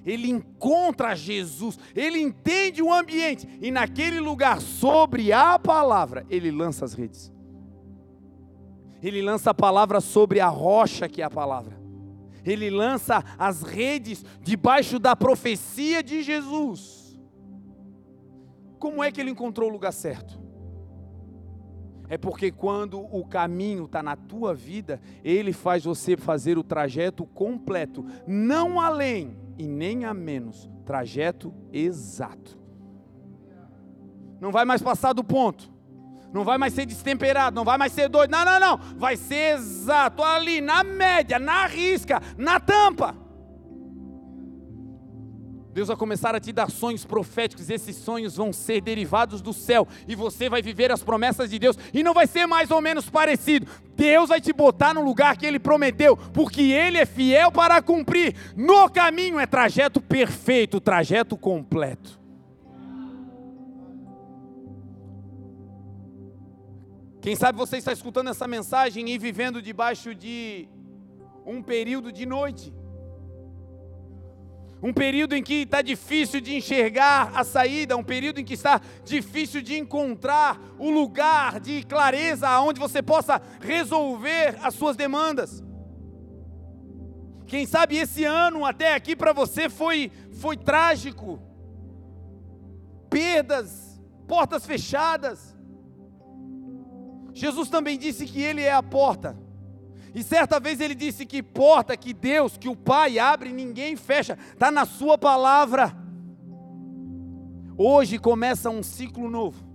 ele encontra Jesus, ele entende o ambiente, e naquele lugar, sobre a palavra, ele lança as redes. Ele lança a palavra sobre a rocha que é a palavra. Ele lança as redes debaixo da profecia de Jesus. Como é que ele encontrou o lugar certo? É porque quando o caminho está na tua vida, ele faz você fazer o trajeto completo, não além e nem a menos, trajeto exato. Não vai mais passar do ponto. Não vai mais ser destemperado, não vai mais ser doido. Não, não, não. Vai ser exato ali, na média, na risca, na tampa. Deus vai começar a te dar sonhos proféticos, esses sonhos vão ser derivados do céu, e você vai viver as promessas de Deus, e não vai ser mais ou menos parecido. Deus vai te botar no lugar que Ele prometeu, porque Ele é fiel para cumprir. No caminho é trajeto perfeito, trajeto completo. Quem sabe você está escutando essa mensagem e vivendo debaixo de um período de noite um período em que está difícil de enxergar a saída, um período em que está difícil de encontrar o lugar de clareza onde você possa resolver as suas demandas. Quem sabe esse ano até aqui para você foi, foi trágico, perdas, portas fechadas. Jesus também disse que Ele é a porta. E certa vez ele disse que porta que Deus, que o Pai abre, ninguém fecha, está na Sua palavra. Hoje começa um ciclo novo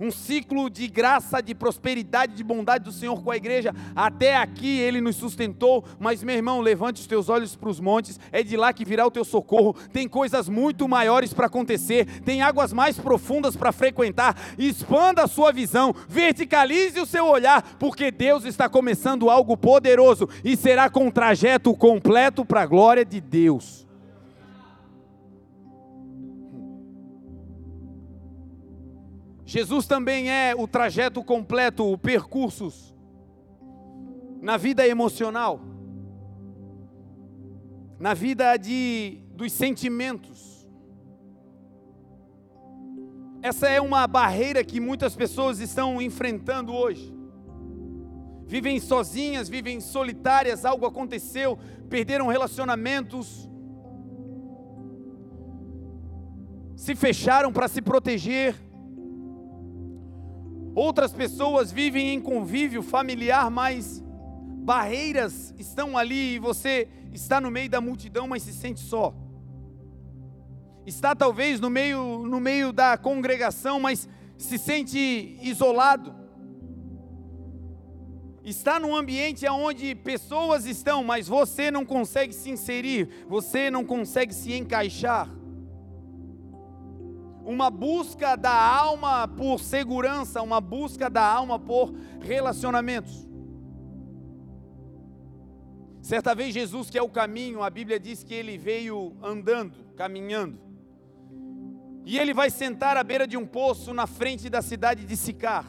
um ciclo de graça, de prosperidade, de bondade do Senhor com a igreja. Até aqui Ele nos sustentou, mas meu irmão, levante os teus olhos para os montes, é de lá que virá o teu socorro. Tem coisas muito maiores para acontecer, tem águas mais profundas para frequentar. Expanda a sua visão, verticalize o seu olhar, porque Deus está começando algo poderoso e será com um trajeto completo para a glória de Deus. Jesus também é o trajeto completo, o percursos na vida emocional, na vida de dos sentimentos. Essa é uma barreira que muitas pessoas estão enfrentando hoje. Vivem sozinhas, vivem solitárias, algo aconteceu, perderam relacionamentos, se fecharam para se proteger Outras pessoas vivem em convívio familiar, mas barreiras estão ali e você está no meio da multidão, mas se sente só. Está talvez no meio, no meio da congregação, mas se sente isolado. Está num ambiente onde pessoas estão, mas você não consegue se inserir, você não consegue se encaixar uma busca da alma por segurança, uma busca da alma por relacionamentos. Certa vez Jesus, que é o caminho, a Bíblia diz que ele veio andando, caminhando. E ele vai sentar à beira de um poço na frente da cidade de Sicar.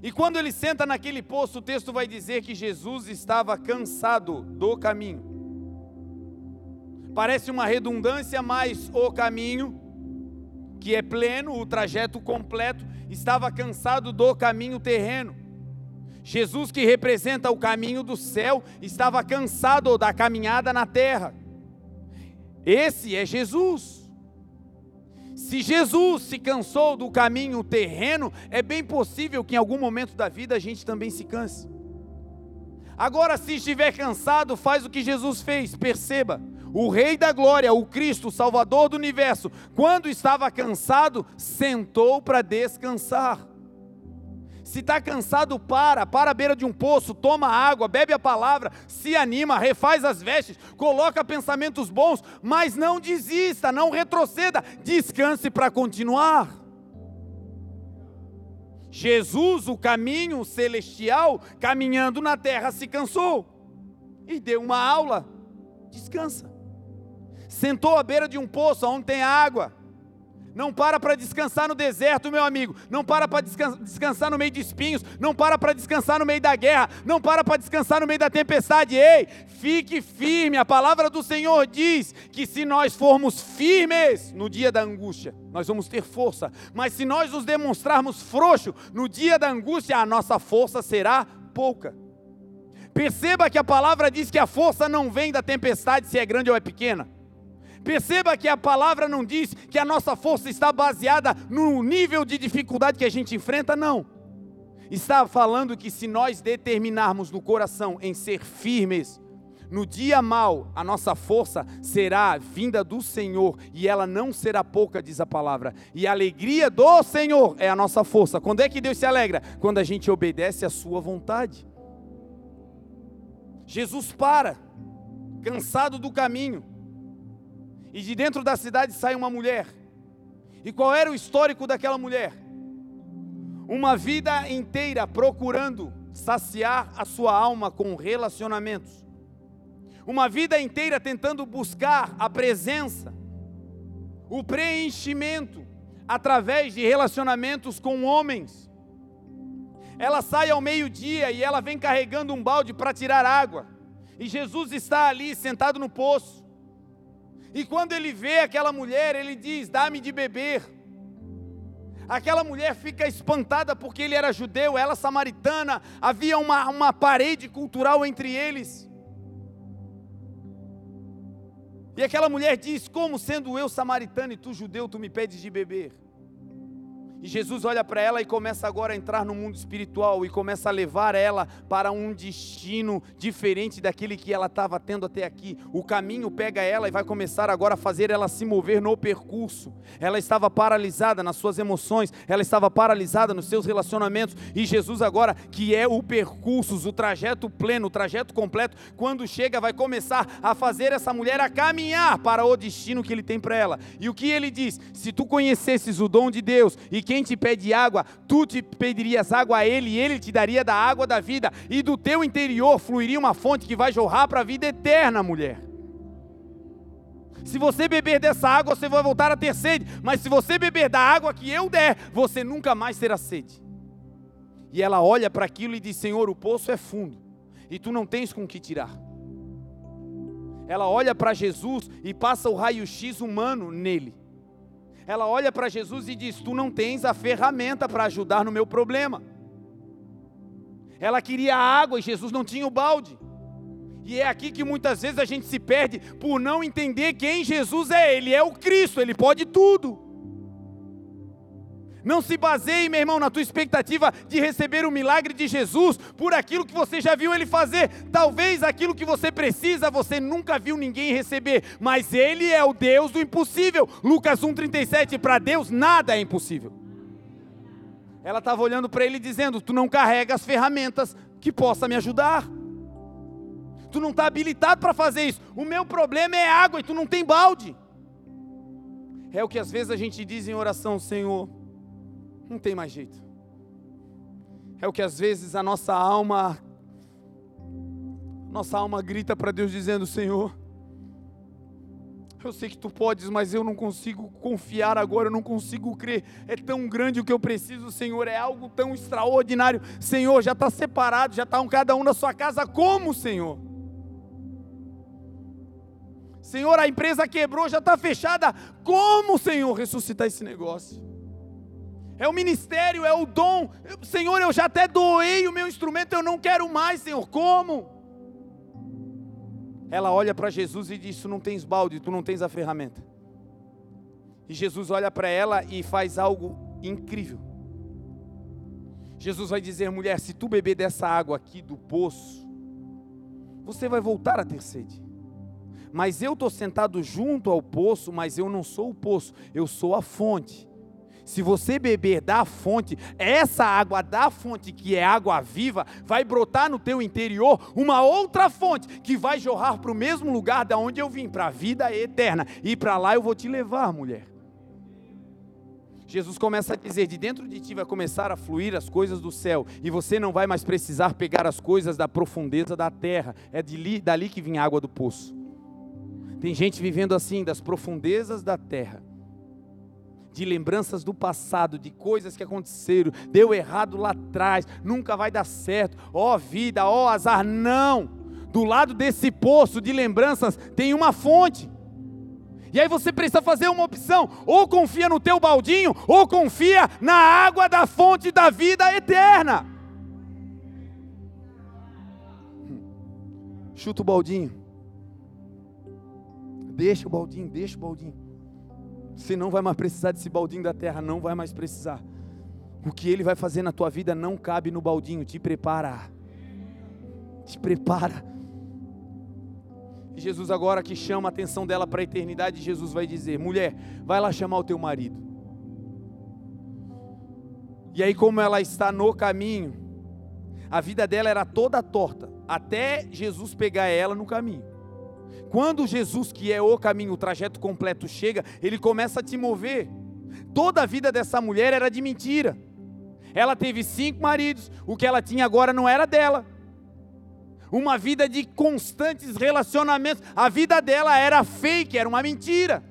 E quando ele senta naquele poço, o texto vai dizer que Jesus estava cansado do caminho. Parece uma redundância, mas o caminho que é pleno, o trajeto completo, estava cansado do caminho terreno. Jesus, que representa o caminho do céu, estava cansado da caminhada na terra. Esse é Jesus. Se Jesus se cansou do caminho terreno, é bem possível que em algum momento da vida a gente também se canse. Agora, se estiver cansado, faz o que Jesus fez, perceba o Rei da Glória, o Cristo, o Salvador do universo, quando estava cansado, sentou para descansar. Se está cansado, para, para a beira de um poço, toma água, bebe a palavra, se anima, refaz as vestes, coloca pensamentos bons, mas não desista, não retroceda, descanse para continuar. Jesus, o caminho celestial, caminhando na terra, se cansou e deu uma aula. Descansa sentou à beira de um poço onde tem água. Não para para descansar no deserto, meu amigo. Não para para descansar no meio de espinhos. Não para para descansar no meio da guerra. Não para para descansar no meio da tempestade. Ei, fique firme. A palavra do Senhor diz que se nós formos firmes no dia da angústia, nós vamos ter força. Mas se nós nos demonstrarmos frouxos no dia da angústia, a nossa força será pouca. Perceba que a palavra diz que a força não vem da tempestade, se é grande ou é pequena. Perceba que a palavra não diz que a nossa força está baseada no nível de dificuldade que a gente enfrenta, não. Está falando que se nós determinarmos no coração em ser firmes, no dia mal, a nossa força será vinda do Senhor e ela não será pouca, diz a palavra. E a alegria do Senhor é a nossa força. Quando é que Deus se alegra? Quando a gente obedece à Sua vontade. Jesus para, cansado do caminho, e de dentro da cidade sai uma mulher. E qual era o histórico daquela mulher? Uma vida inteira procurando saciar a sua alma com relacionamentos. Uma vida inteira tentando buscar a presença, o preenchimento através de relacionamentos com homens. Ela sai ao meio-dia e ela vem carregando um balde para tirar água. E Jesus está ali sentado no poço. E quando ele vê aquela mulher, ele diz: Dá-me de beber. Aquela mulher fica espantada porque ele era judeu, ela samaritana, havia uma, uma parede cultural entre eles. E aquela mulher diz: Como sendo eu samaritana e tu judeu, tu me pedes de beber? E Jesus olha para ela e começa agora a entrar no mundo espiritual e começa a levar ela para um destino diferente daquele que ela estava tendo até aqui. O caminho pega ela e vai começar agora a fazer ela se mover no percurso. Ela estava paralisada nas suas emoções, ela estava paralisada nos seus relacionamentos. E Jesus, agora, que é o percurso, o trajeto pleno, o trajeto completo, quando chega, vai começar a fazer essa mulher a caminhar para o destino que ele tem para ela. E o que ele diz? Se tu conhecesses o dom de Deus e quem te pede água, tu te pedirias água a ele, e ele te daria da água da vida, e do teu interior fluiria uma fonte que vai jorrar para a vida eterna, mulher. Se você beber dessa água, você vai voltar a ter sede, mas se você beber da água que eu der, você nunca mais terá sede. E ela olha para aquilo e diz: Senhor, o poço é fundo, e tu não tens com que tirar. Ela olha para Jesus e passa o raio-x humano nele ela olha para Jesus e diz: Tu não tens a ferramenta para ajudar no meu problema. Ela queria água e Jesus não tinha o balde. E é aqui que muitas vezes a gente se perde por não entender quem Jesus é. Ele é o Cristo, ele pode tudo. Não se baseie, meu irmão, na tua expectativa de receber o milagre de Jesus por aquilo que você já viu ele fazer. Talvez aquilo que você precisa, você nunca viu ninguém receber, mas ele é o Deus do impossível. Lucas 1:37, para Deus nada é impossível. Ela estava olhando para ele dizendo: "Tu não carrega as ferramentas que possa me ajudar. Tu não está habilitado para fazer isso. O meu problema é água e tu não tem balde." É o que às vezes a gente diz em oração, Senhor, não tem mais jeito. É o que às vezes a nossa alma, nossa alma grita para Deus dizendo: Senhor, eu sei que tu podes, mas eu não consigo confiar agora, eu não consigo crer. É tão grande o que eu preciso, Senhor, é algo tão extraordinário. Senhor, já está separado, já está um cada um na sua casa. Como, Senhor? Senhor, a empresa quebrou, já está fechada. Como, Senhor, ressuscitar esse negócio? É o ministério, é o dom. Senhor, eu já até doei o meu instrumento, eu não quero mais, Senhor. Como? Ela olha para Jesus e diz: Tu não tens balde, tu não tens a ferramenta. E Jesus olha para ela e faz algo incrível. Jesus vai dizer: mulher, se tu beber dessa água aqui do poço, você vai voltar a ter sede. Mas eu estou sentado junto ao poço, mas eu não sou o poço, eu sou a fonte. Se você beber da fonte, essa água da fonte, que é água viva, vai brotar no teu interior uma outra fonte que vai jorrar para o mesmo lugar da onde eu vim, para a vida eterna. E para lá eu vou te levar, mulher. Jesus começa a dizer: de dentro de ti vai começar a fluir as coisas do céu, e você não vai mais precisar pegar as coisas da profundeza da terra, é de dali que vem a água do poço. Tem gente vivendo assim, das profundezas da terra de lembranças do passado, de coisas que aconteceram, deu errado lá atrás, nunca vai dar certo, ó oh, vida, ó oh, azar, não. Do lado desse poço de lembranças tem uma fonte. E aí você precisa fazer uma opção: ou confia no teu baldinho, ou confia na água da fonte da vida eterna. Chuta o baldinho. Deixa o baldinho, deixa o baldinho. Você não vai mais precisar desse baldinho da terra, não vai mais precisar. O que ele vai fazer na tua vida não cabe no baldinho, te prepara. Te prepara. E Jesus agora que chama a atenção dela para a eternidade, Jesus vai dizer: "Mulher, vai lá chamar o teu marido". E aí como ela está no caminho, a vida dela era toda torta, até Jesus pegar ela no caminho. Quando Jesus, que é o caminho, o trajeto completo, chega, ele começa a te mover. Toda a vida dessa mulher era de mentira. Ela teve cinco maridos, o que ela tinha agora não era dela. Uma vida de constantes relacionamentos, a vida dela era fake, era uma mentira.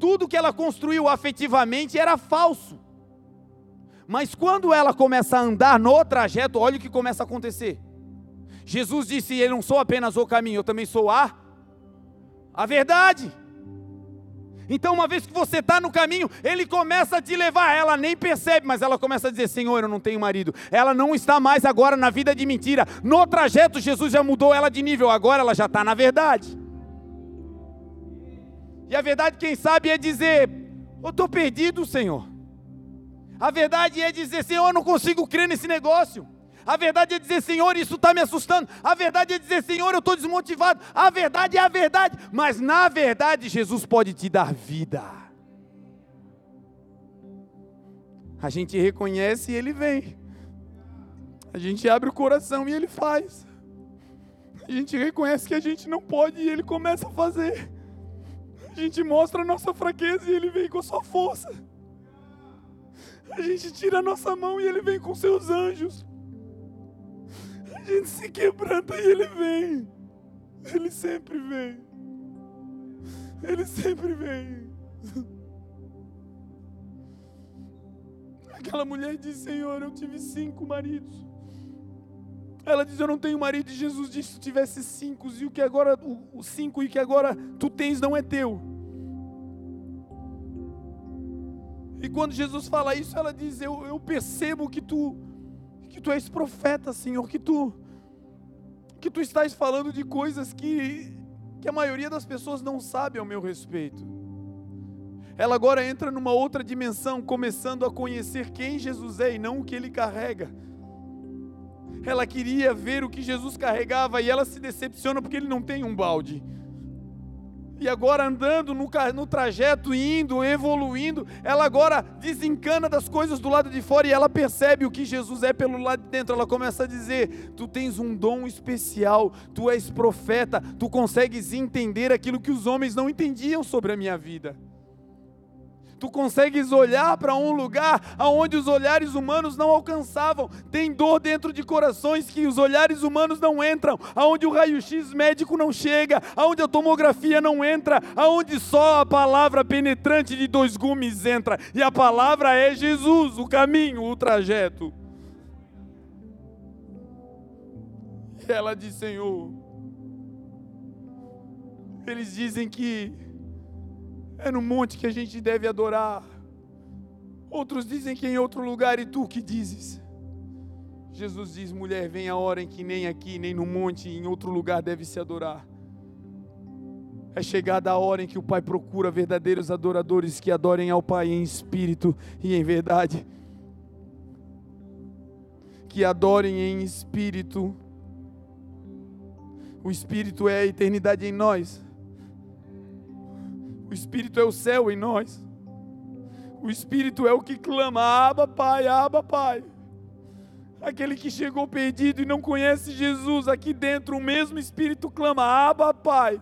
Tudo que ela construiu afetivamente era falso. Mas quando ela começa a andar no trajeto, olha o que começa a acontecer. Jesus disse: Eu não sou apenas o caminho, eu também sou a a verdade. Então, uma vez que você está no caminho, ele começa a te levar. Ela nem percebe, mas ela começa a dizer: Senhor, eu não tenho marido. Ela não está mais agora na vida de mentira. No trajeto, Jesus já mudou ela de nível. Agora ela já está na verdade. E a verdade, quem sabe, é dizer: Eu estou perdido, Senhor. A verdade é dizer, Senhor, eu não consigo crer nesse negócio. A verdade é dizer, Senhor, isso está me assustando. A verdade é dizer, Senhor, eu estou desmotivado. A verdade é a verdade. Mas na verdade, Jesus pode te dar vida. A gente reconhece e ele vem. A gente abre o coração e ele faz. A gente reconhece que a gente não pode e ele começa a fazer. A gente mostra a nossa fraqueza e ele vem com a sua força. A gente tira a nossa mão e ele vem com seus anjos. Gente se quebranta e ele vem. Ele sempre vem. Ele sempre vem. Aquela mulher disse: Senhor, eu tive cinco maridos. Ela diz: Eu não tenho marido. E Jesus disse: Se tivesse cinco, e o que agora, o, cinco e que agora tu tens não é teu. E quando Jesus fala isso, ela diz: Eu, eu percebo que tu, que tu és profeta, Senhor, que tu, que tu estás falando de coisas que, que a maioria das pessoas não sabe ao meu respeito. Ela agora entra numa outra dimensão, começando a conhecer quem Jesus é e não o que ele carrega ela queria ver o que Jesus carregava e ela se decepciona porque ele não tem um balde. E agora andando no, no trajeto, indo, evoluindo, ela agora desencana das coisas do lado de fora e ela percebe o que Jesus é pelo lado de dentro. Ela começa a dizer: Tu tens um dom especial, tu és profeta, tu consegues entender aquilo que os homens não entendiam sobre a minha vida. Tu consegues olhar para um lugar aonde os olhares humanos não alcançavam. Tem dor dentro de corações que os olhares humanos não entram, aonde o raio-x médico não chega, aonde a tomografia não entra, aonde só a palavra penetrante de dois gumes entra. E a palavra é Jesus, o caminho, o trajeto. Ela diz: Senhor, eles dizem que é no monte que a gente deve adorar. Outros dizem que é em outro lugar, e tu que dizes? Jesus diz: mulher, vem a hora em que nem aqui, nem no monte, em outro lugar deve se adorar. É chegada a hora em que o Pai procura verdadeiros adoradores que adorem ao Pai em espírito e em verdade. Que adorem em espírito. O espírito é a eternidade em nós. O Espírito é o céu em nós. O Espírito é o que clama: Aba, Pai, Aba, Pai. Aquele que chegou perdido e não conhece Jesus, aqui dentro o mesmo Espírito clama: Aba, Pai.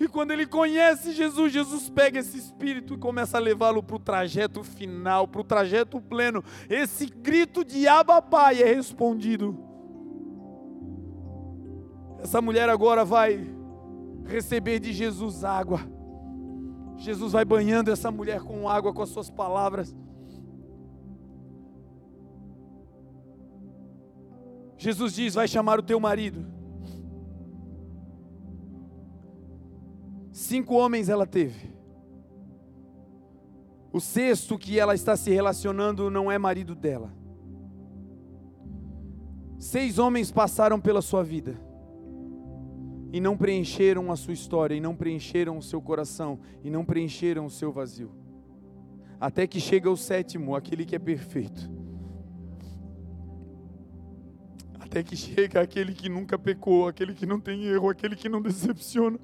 E quando ele conhece Jesus, Jesus pega esse espírito e começa a levá-lo para o trajeto final, para o trajeto pleno. Esse grito de Abba Pai é respondido. Essa mulher agora vai receber de Jesus água. Jesus vai banhando essa mulher com água com as suas palavras. Jesus diz: Vai chamar o teu marido. Cinco homens ela teve. O sexto que ela está se relacionando não é marido dela. Seis homens passaram pela sua vida e não preencheram a sua história, e não preencheram o seu coração, e não preencheram o seu vazio. Até que chega o sétimo, aquele que é perfeito. Até que chega aquele que nunca pecou, aquele que não tem erro, aquele que não decepciona,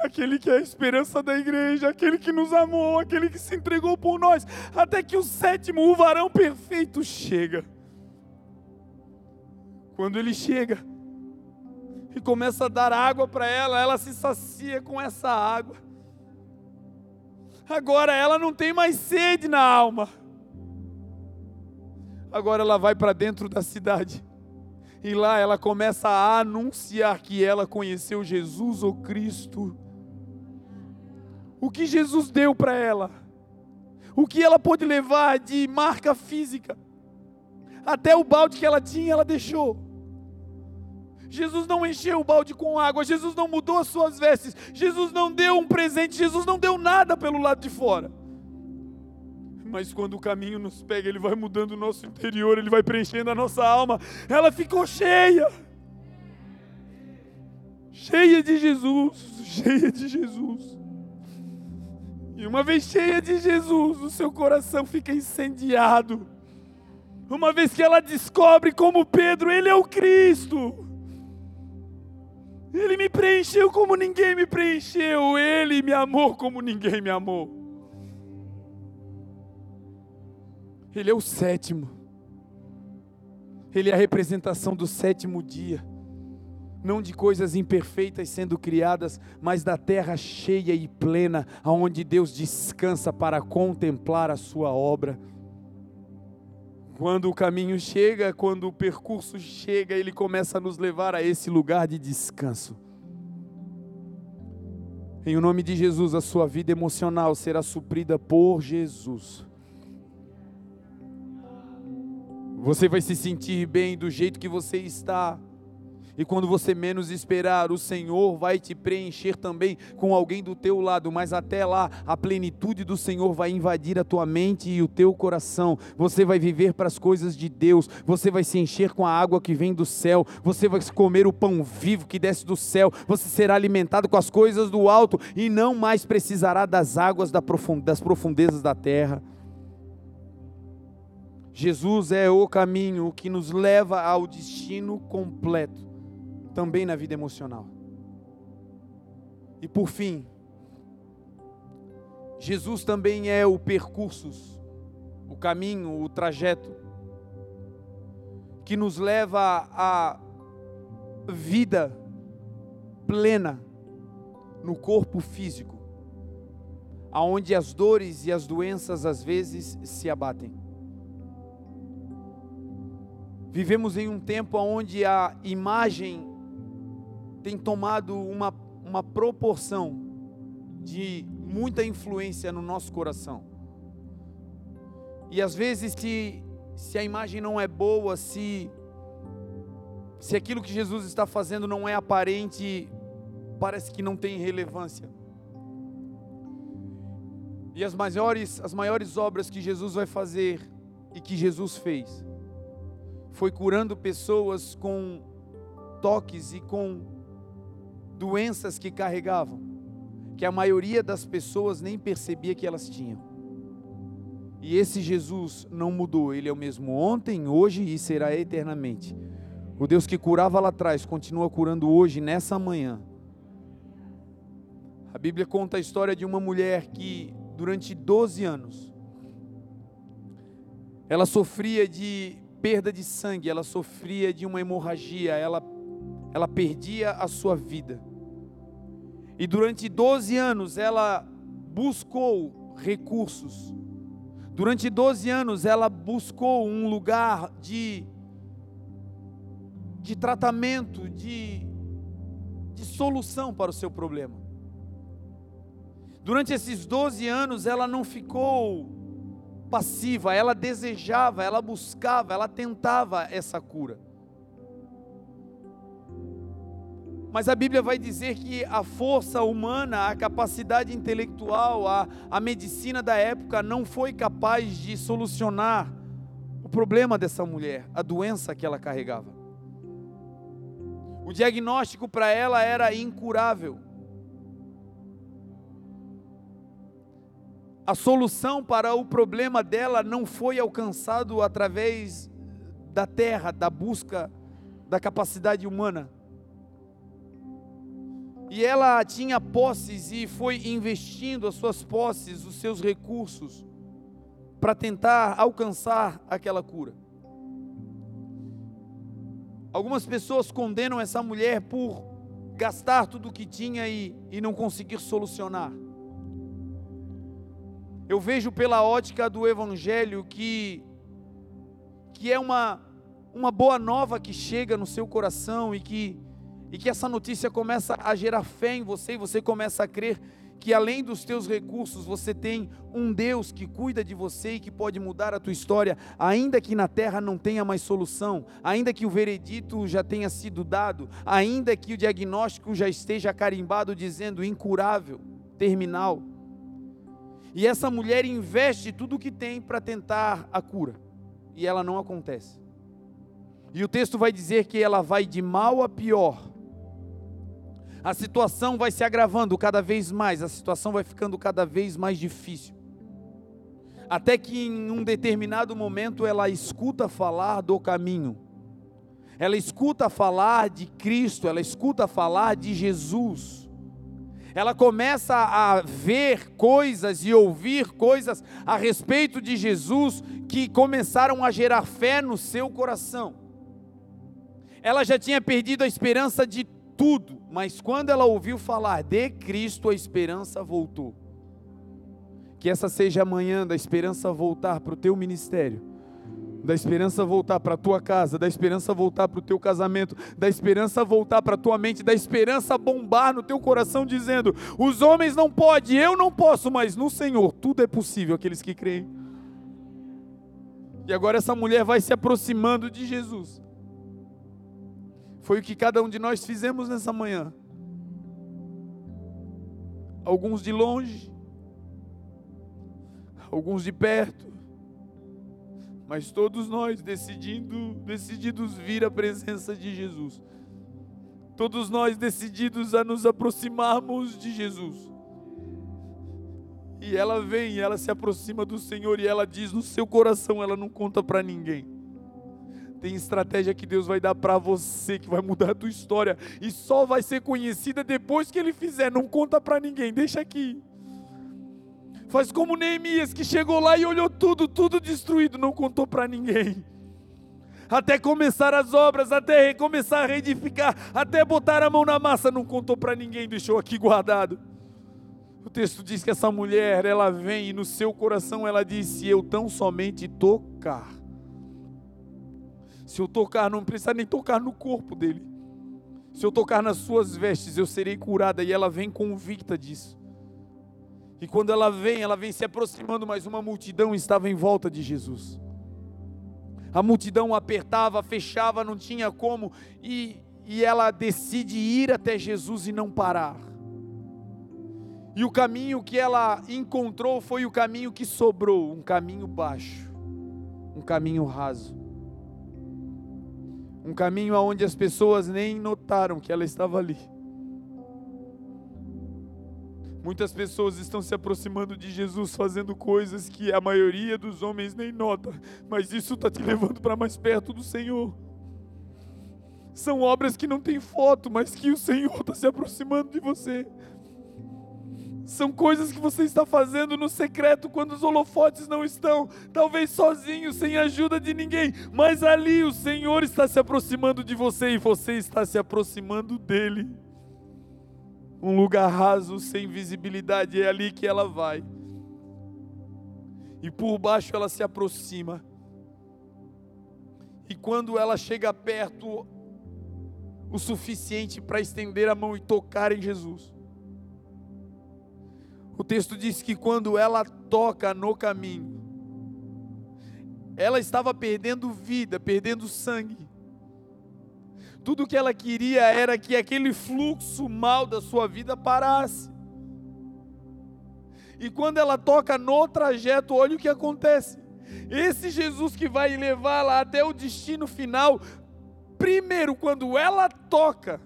aquele que é a esperança da igreja, aquele que nos amou, aquele que se entregou por nós. Até que o sétimo, o varão perfeito, chega. Quando ele chega, e começa a dar água para ela, ela se sacia com essa água. Agora ela não tem mais sede na alma. Agora ela vai para dentro da cidade. E lá ela começa a anunciar que ela conheceu Jesus, o Cristo. O que Jesus deu para ela? O que ela pôde levar de marca física? Até o balde que ela tinha, ela deixou. Jesus não encheu o balde com água, Jesus não mudou as suas vestes, Jesus não deu um presente, Jesus não deu nada pelo lado de fora. Mas quando o caminho nos pega, ele vai mudando o nosso interior, ele vai preenchendo a nossa alma. Ela ficou cheia. Cheia de Jesus, cheia de Jesus. E uma vez cheia de Jesus, o seu coração fica incendiado. Uma vez que ela descobre como Pedro, ele é o Cristo. Ele me preencheu como ninguém me preencheu. Ele me amou como ninguém me amou. Ele é o sétimo. Ele é a representação do sétimo dia não de coisas imperfeitas sendo criadas, mas da terra cheia e plena, aonde Deus descansa para contemplar a sua obra. Quando o caminho chega, quando o percurso chega, ele começa a nos levar a esse lugar de descanso. Em o nome de Jesus, a sua vida emocional será suprida por Jesus. Você vai se sentir bem do jeito que você está e quando você menos esperar, o Senhor vai te preencher também com alguém do teu lado, mas até lá a plenitude do Senhor vai invadir a tua mente e o teu coração. Você vai viver para as coisas de Deus, você vai se encher com a água que vem do céu, você vai comer o pão vivo que desce do céu, você será alimentado com as coisas do alto e não mais precisará das águas das profundezas da terra. Jesus é o caminho que nos leva ao destino completo também na vida emocional. E por fim, Jesus também é o percurso, o caminho, o trajeto que nos leva à vida plena no corpo físico, aonde as dores e as doenças às vezes se abatem. Vivemos em um tempo onde a imagem tem tomado uma, uma proporção de muita influência no nosso coração. E às vezes, se, se a imagem não é boa, se, se aquilo que Jesus está fazendo não é aparente, parece que não tem relevância. E as maiores, as maiores obras que Jesus vai fazer e que Jesus fez foi curando pessoas com toques e com doenças que carregavam, que a maioria das pessoas nem percebia que elas tinham. E esse Jesus não mudou, ele é o mesmo ontem, hoje e será eternamente. O Deus que curava lá atrás continua curando hoje, nessa manhã. A Bíblia conta a história de uma mulher que, durante 12 anos, ela sofria de perda de sangue, ela sofria de uma hemorragia, ela ela perdia a sua vida. E durante 12 anos ela buscou recursos. Durante 12 anos ela buscou um lugar de, de tratamento, de, de solução para o seu problema. Durante esses 12 anos ela não ficou passiva, ela desejava, ela buscava, ela tentava essa cura. Mas a Bíblia vai dizer que a força humana, a capacidade intelectual, a, a medicina da época não foi capaz de solucionar o problema dessa mulher, a doença que ela carregava. O diagnóstico para ela era incurável. A solução para o problema dela não foi alcançado através da terra, da busca da capacidade humana. E ela tinha posses e foi investindo as suas posses, os seus recursos, para tentar alcançar aquela cura. Algumas pessoas condenam essa mulher por gastar tudo o que tinha e, e não conseguir solucionar. Eu vejo pela ótica do Evangelho que, que é uma, uma boa nova que chega no seu coração e que e que essa notícia começa a gerar fé em você e você começa a crer que além dos teus recursos, você tem um Deus que cuida de você e que pode mudar a tua história, ainda que na terra não tenha mais solução, ainda que o veredito já tenha sido dado, ainda que o diagnóstico já esteja carimbado dizendo incurável, terminal. E essa mulher investe tudo o que tem para tentar a cura, e ela não acontece. E o texto vai dizer que ela vai de mal a pior a situação vai se agravando cada vez mais, a situação vai ficando cada vez mais difícil. Até que em um determinado momento ela escuta falar do caminho, ela escuta falar de Cristo, ela escuta falar de Jesus. Ela começa a ver coisas e ouvir coisas a respeito de Jesus que começaram a gerar fé no seu coração. Ela já tinha perdido a esperança de tudo, mas quando ela ouviu falar de Cristo, a esperança voltou. Que essa seja a manhã da esperança voltar para o teu ministério, da esperança voltar para a tua casa, da esperança voltar para o teu casamento, da esperança voltar para a tua mente, da esperança bombar no teu coração, dizendo: os homens não podem, eu não posso, mas no Senhor tudo é possível, aqueles que creem. E agora essa mulher vai se aproximando de Jesus. Foi o que cada um de nós fizemos nessa manhã. Alguns de longe, alguns de perto, mas todos nós decidindo, decididos vir à presença de Jesus. Todos nós decididos a nos aproximarmos de Jesus. E ela vem, ela se aproxima do Senhor e ela diz no seu coração, ela não conta para ninguém. Tem estratégia que Deus vai dar para você que vai mudar a tua história e só vai ser conhecida depois que ele fizer. Não conta para ninguém, deixa aqui. Faz como Neemias que chegou lá e olhou tudo, tudo destruído, não contou para ninguém. Até começar as obras, até começar a reedificar, até botar a mão na massa, não contou para ninguém, deixou aqui guardado. O texto diz que essa mulher, ela vem e no seu coração ela disse: Eu tão somente tocar se eu tocar, não precisa nem tocar no corpo dele. Se eu tocar nas suas vestes, eu serei curada. E ela vem convicta disso. E quando ela vem, ela vem se aproximando, mas uma multidão estava em volta de Jesus. A multidão apertava, fechava, não tinha como. E, e ela decide ir até Jesus e não parar. E o caminho que ela encontrou foi o caminho que sobrou um caminho baixo, um caminho raso. Um caminho aonde as pessoas nem notaram que ela estava ali. Muitas pessoas estão se aproximando de Jesus fazendo coisas que a maioria dos homens nem nota, mas isso está te levando para mais perto do Senhor. São obras que não tem foto, mas que o Senhor está se aproximando de você. São coisas que você está fazendo no secreto quando os holofotes não estão, talvez sozinho, sem ajuda de ninguém, mas ali o Senhor está se aproximando de você e você está se aproximando dele. Um lugar raso, sem visibilidade, é ali que ela vai. E por baixo ela se aproxima. E quando ela chega perto, o suficiente para estender a mão e tocar em Jesus o texto diz que quando ela toca no caminho, ela estava perdendo vida, perdendo sangue. Tudo que ela queria era que aquele fluxo mal da sua vida parasse. E quando ela toca no trajeto, olha o que acontece. Esse Jesus que vai levá-la até o destino final, primeiro, quando ela toca,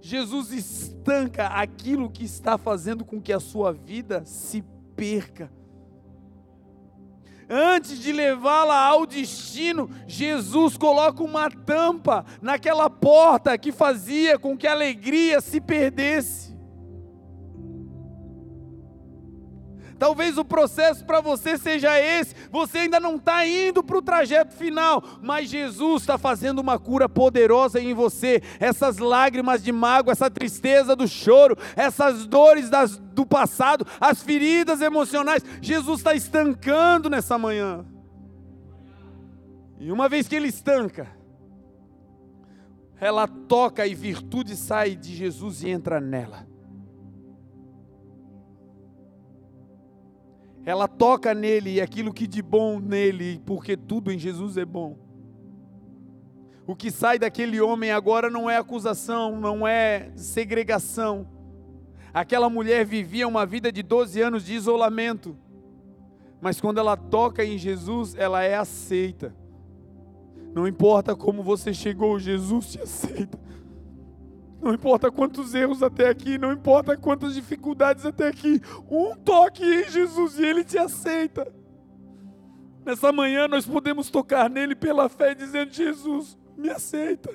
Jesus estanca aquilo que está fazendo com que a sua vida se perca. Antes de levá-la ao destino, Jesus coloca uma tampa naquela porta que fazia com que a alegria se perdesse. Talvez o processo para você seja esse. Você ainda não está indo para o trajeto final, mas Jesus está fazendo uma cura poderosa em você. Essas lágrimas de mágoa, essa tristeza do choro, essas dores das, do passado, as feridas emocionais, Jesus está estancando nessa manhã. E uma vez que Ele estanca, ela toca e virtude sai de Jesus e entra nela. Ela toca nele e aquilo que de bom nele, porque tudo em Jesus é bom. O que sai daquele homem agora não é acusação, não é segregação. Aquela mulher vivia uma vida de 12 anos de isolamento, mas quando ela toca em Jesus, ela é aceita. Não importa como você chegou, Jesus te aceita. Não importa quantos erros até aqui, não importa quantas dificuldades até aqui, um toque em Jesus e Ele te aceita. Nessa manhã nós podemos tocar nele pela fé, dizendo: Jesus, me aceita.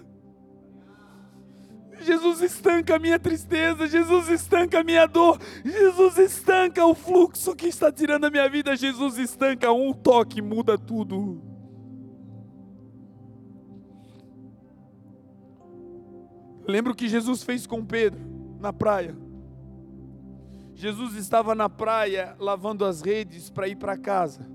Jesus estanca a minha tristeza, Jesus estanca a minha dor, Jesus estanca o fluxo que está tirando a minha vida, Jesus estanca um toque, muda tudo. Lembra o que Jesus fez com Pedro na praia? Jesus estava na praia lavando as redes para ir para casa.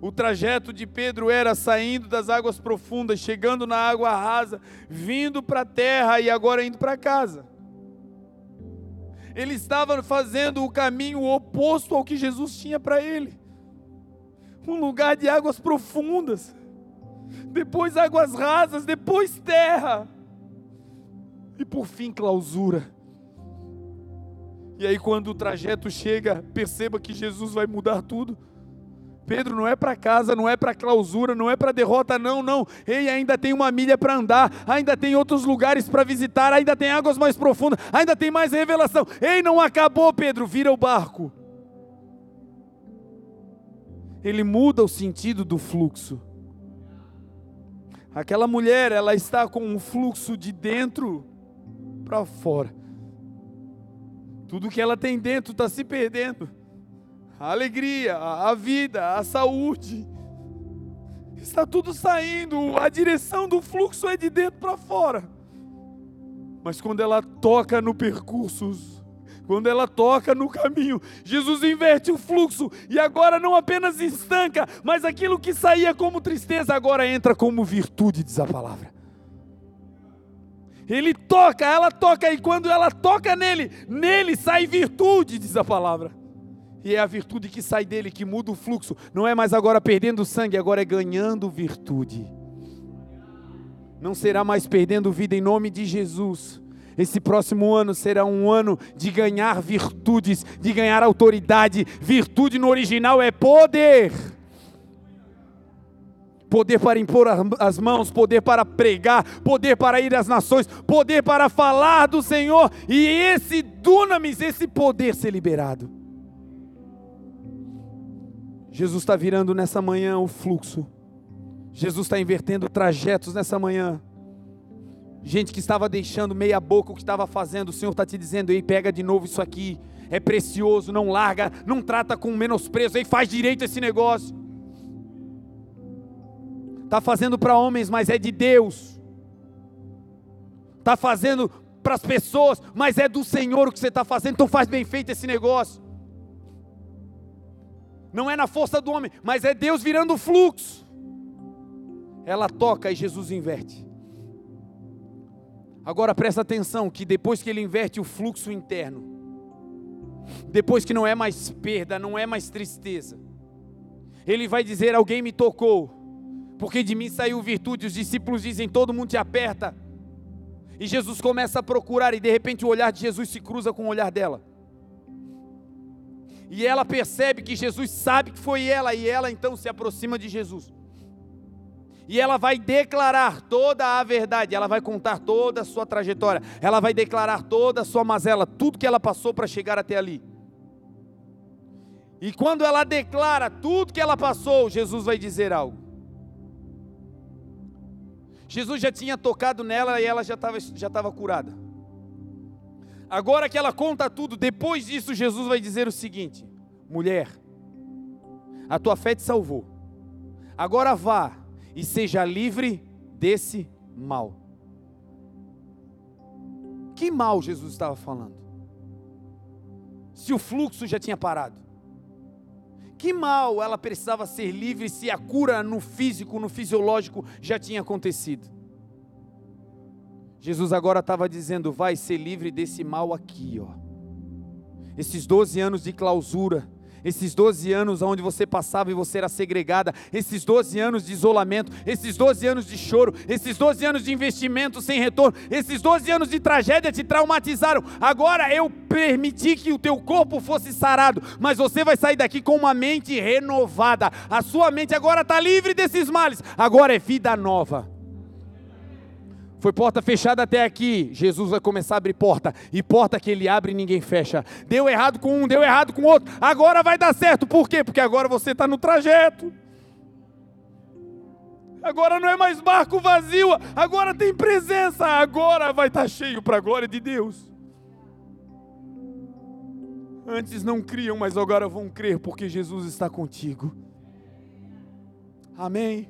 O trajeto de Pedro era saindo das águas profundas, chegando na água rasa, vindo para a terra e agora indo para casa. Ele estava fazendo o caminho oposto ao que Jesus tinha para ele. Um lugar de águas profundas depois águas rasas, depois terra, e por fim clausura. E aí, quando o trajeto chega, perceba que Jesus vai mudar tudo. Pedro, não é para casa, não é para clausura, não é para derrota, não, não. Ei, ainda tem uma milha para andar, ainda tem outros lugares para visitar, ainda tem águas mais profundas, ainda tem mais revelação. Ei, não acabou, Pedro, vira o barco. Ele muda o sentido do fluxo. Aquela mulher, ela está com um fluxo de dentro para fora. Tudo que ela tem dentro está se perdendo. A alegria, a vida, a saúde. Está tudo saindo. A direção do fluxo é de dentro para fora. Mas quando ela toca no percurso quando ela toca no caminho, Jesus inverte o fluxo e agora não apenas estanca, mas aquilo que saía como tristeza agora entra como virtude, diz a palavra. Ele toca, ela toca, e quando ela toca nele, nele sai virtude, diz a palavra. E é a virtude que sai dele que muda o fluxo. Não é mais agora perdendo sangue, agora é ganhando virtude. Não será mais perdendo vida em nome de Jesus esse próximo ano será um ano de ganhar virtudes, de ganhar autoridade. Virtude no original é poder. Poder para impor as mãos, poder para pregar, poder para ir às nações, poder para falar do Senhor, e esse dunamis, esse poder ser liberado. Jesus está virando nessa manhã o fluxo, Jesus está invertendo trajetos nessa manhã gente que estava deixando meia boca o que estava fazendo, o Senhor está te dizendo, ei, pega de novo isso aqui, é precioso, não larga, não trata com menosprezo, ei, faz direito esse negócio. Está fazendo para homens, mas é de Deus. Está fazendo para as pessoas, mas é do Senhor o que você está fazendo, então faz bem feito esse negócio. Não é na força do homem, mas é Deus virando o fluxo. Ela toca e Jesus inverte. Agora presta atenção que depois que ele inverte o fluxo interno, depois que não é mais perda, não é mais tristeza, ele vai dizer: Alguém me tocou, porque de mim saiu virtude. Os discípulos dizem: Todo mundo te aperta. E Jesus começa a procurar, e de repente o olhar de Jesus se cruza com o olhar dela. E ela percebe que Jesus sabe que foi ela, e ela então se aproxima de Jesus e ela vai declarar toda a verdade, ela vai contar toda a sua trajetória, ela vai declarar toda a sua mazela, tudo que ela passou para chegar até ali. E quando ela declara tudo que ela passou, Jesus vai dizer algo. Jesus já tinha tocado nela e ela já estava já curada. Agora que ela conta tudo, depois disso, Jesus vai dizer o seguinte: mulher, a tua fé te salvou. Agora vá e seja livre desse mal. Que mal Jesus estava falando? Se o fluxo já tinha parado. Que mal ela precisava ser livre se a cura no físico, no fisiológico já tinha acontecido? Jesus agora estava dizendo: vai ser livre desse mal aqui, ó. Esses 12 anos de clausura, esses 12 anos onde você passava e você era segregada, esses 12 anos de isolamento, esses 12 anos de choro, esses 12 anos de investimento sem retorno, esses 12 anos de tragédia te traumatizaram. Agora eu permiti que o teu corpo fosse sarado, mas você vai sair daqui com uma mente renovada. A sua mente agora está livre desses males, agora é vida nova. Foi porta fechada até aqui. Jesus vai começar a abrir porta. E porta que ele abre ninguém fecha. Deu errado com um, deu errado com outro. Agora vai dar certo. Por quê? Porque agora você está no trajeto. Agora não é mais barco vazio. Agora tem presença. Agora vai estar cheio para a glória de Deus. Antes não criam, mas agora vão crer porque Jesus está contigo. Amém.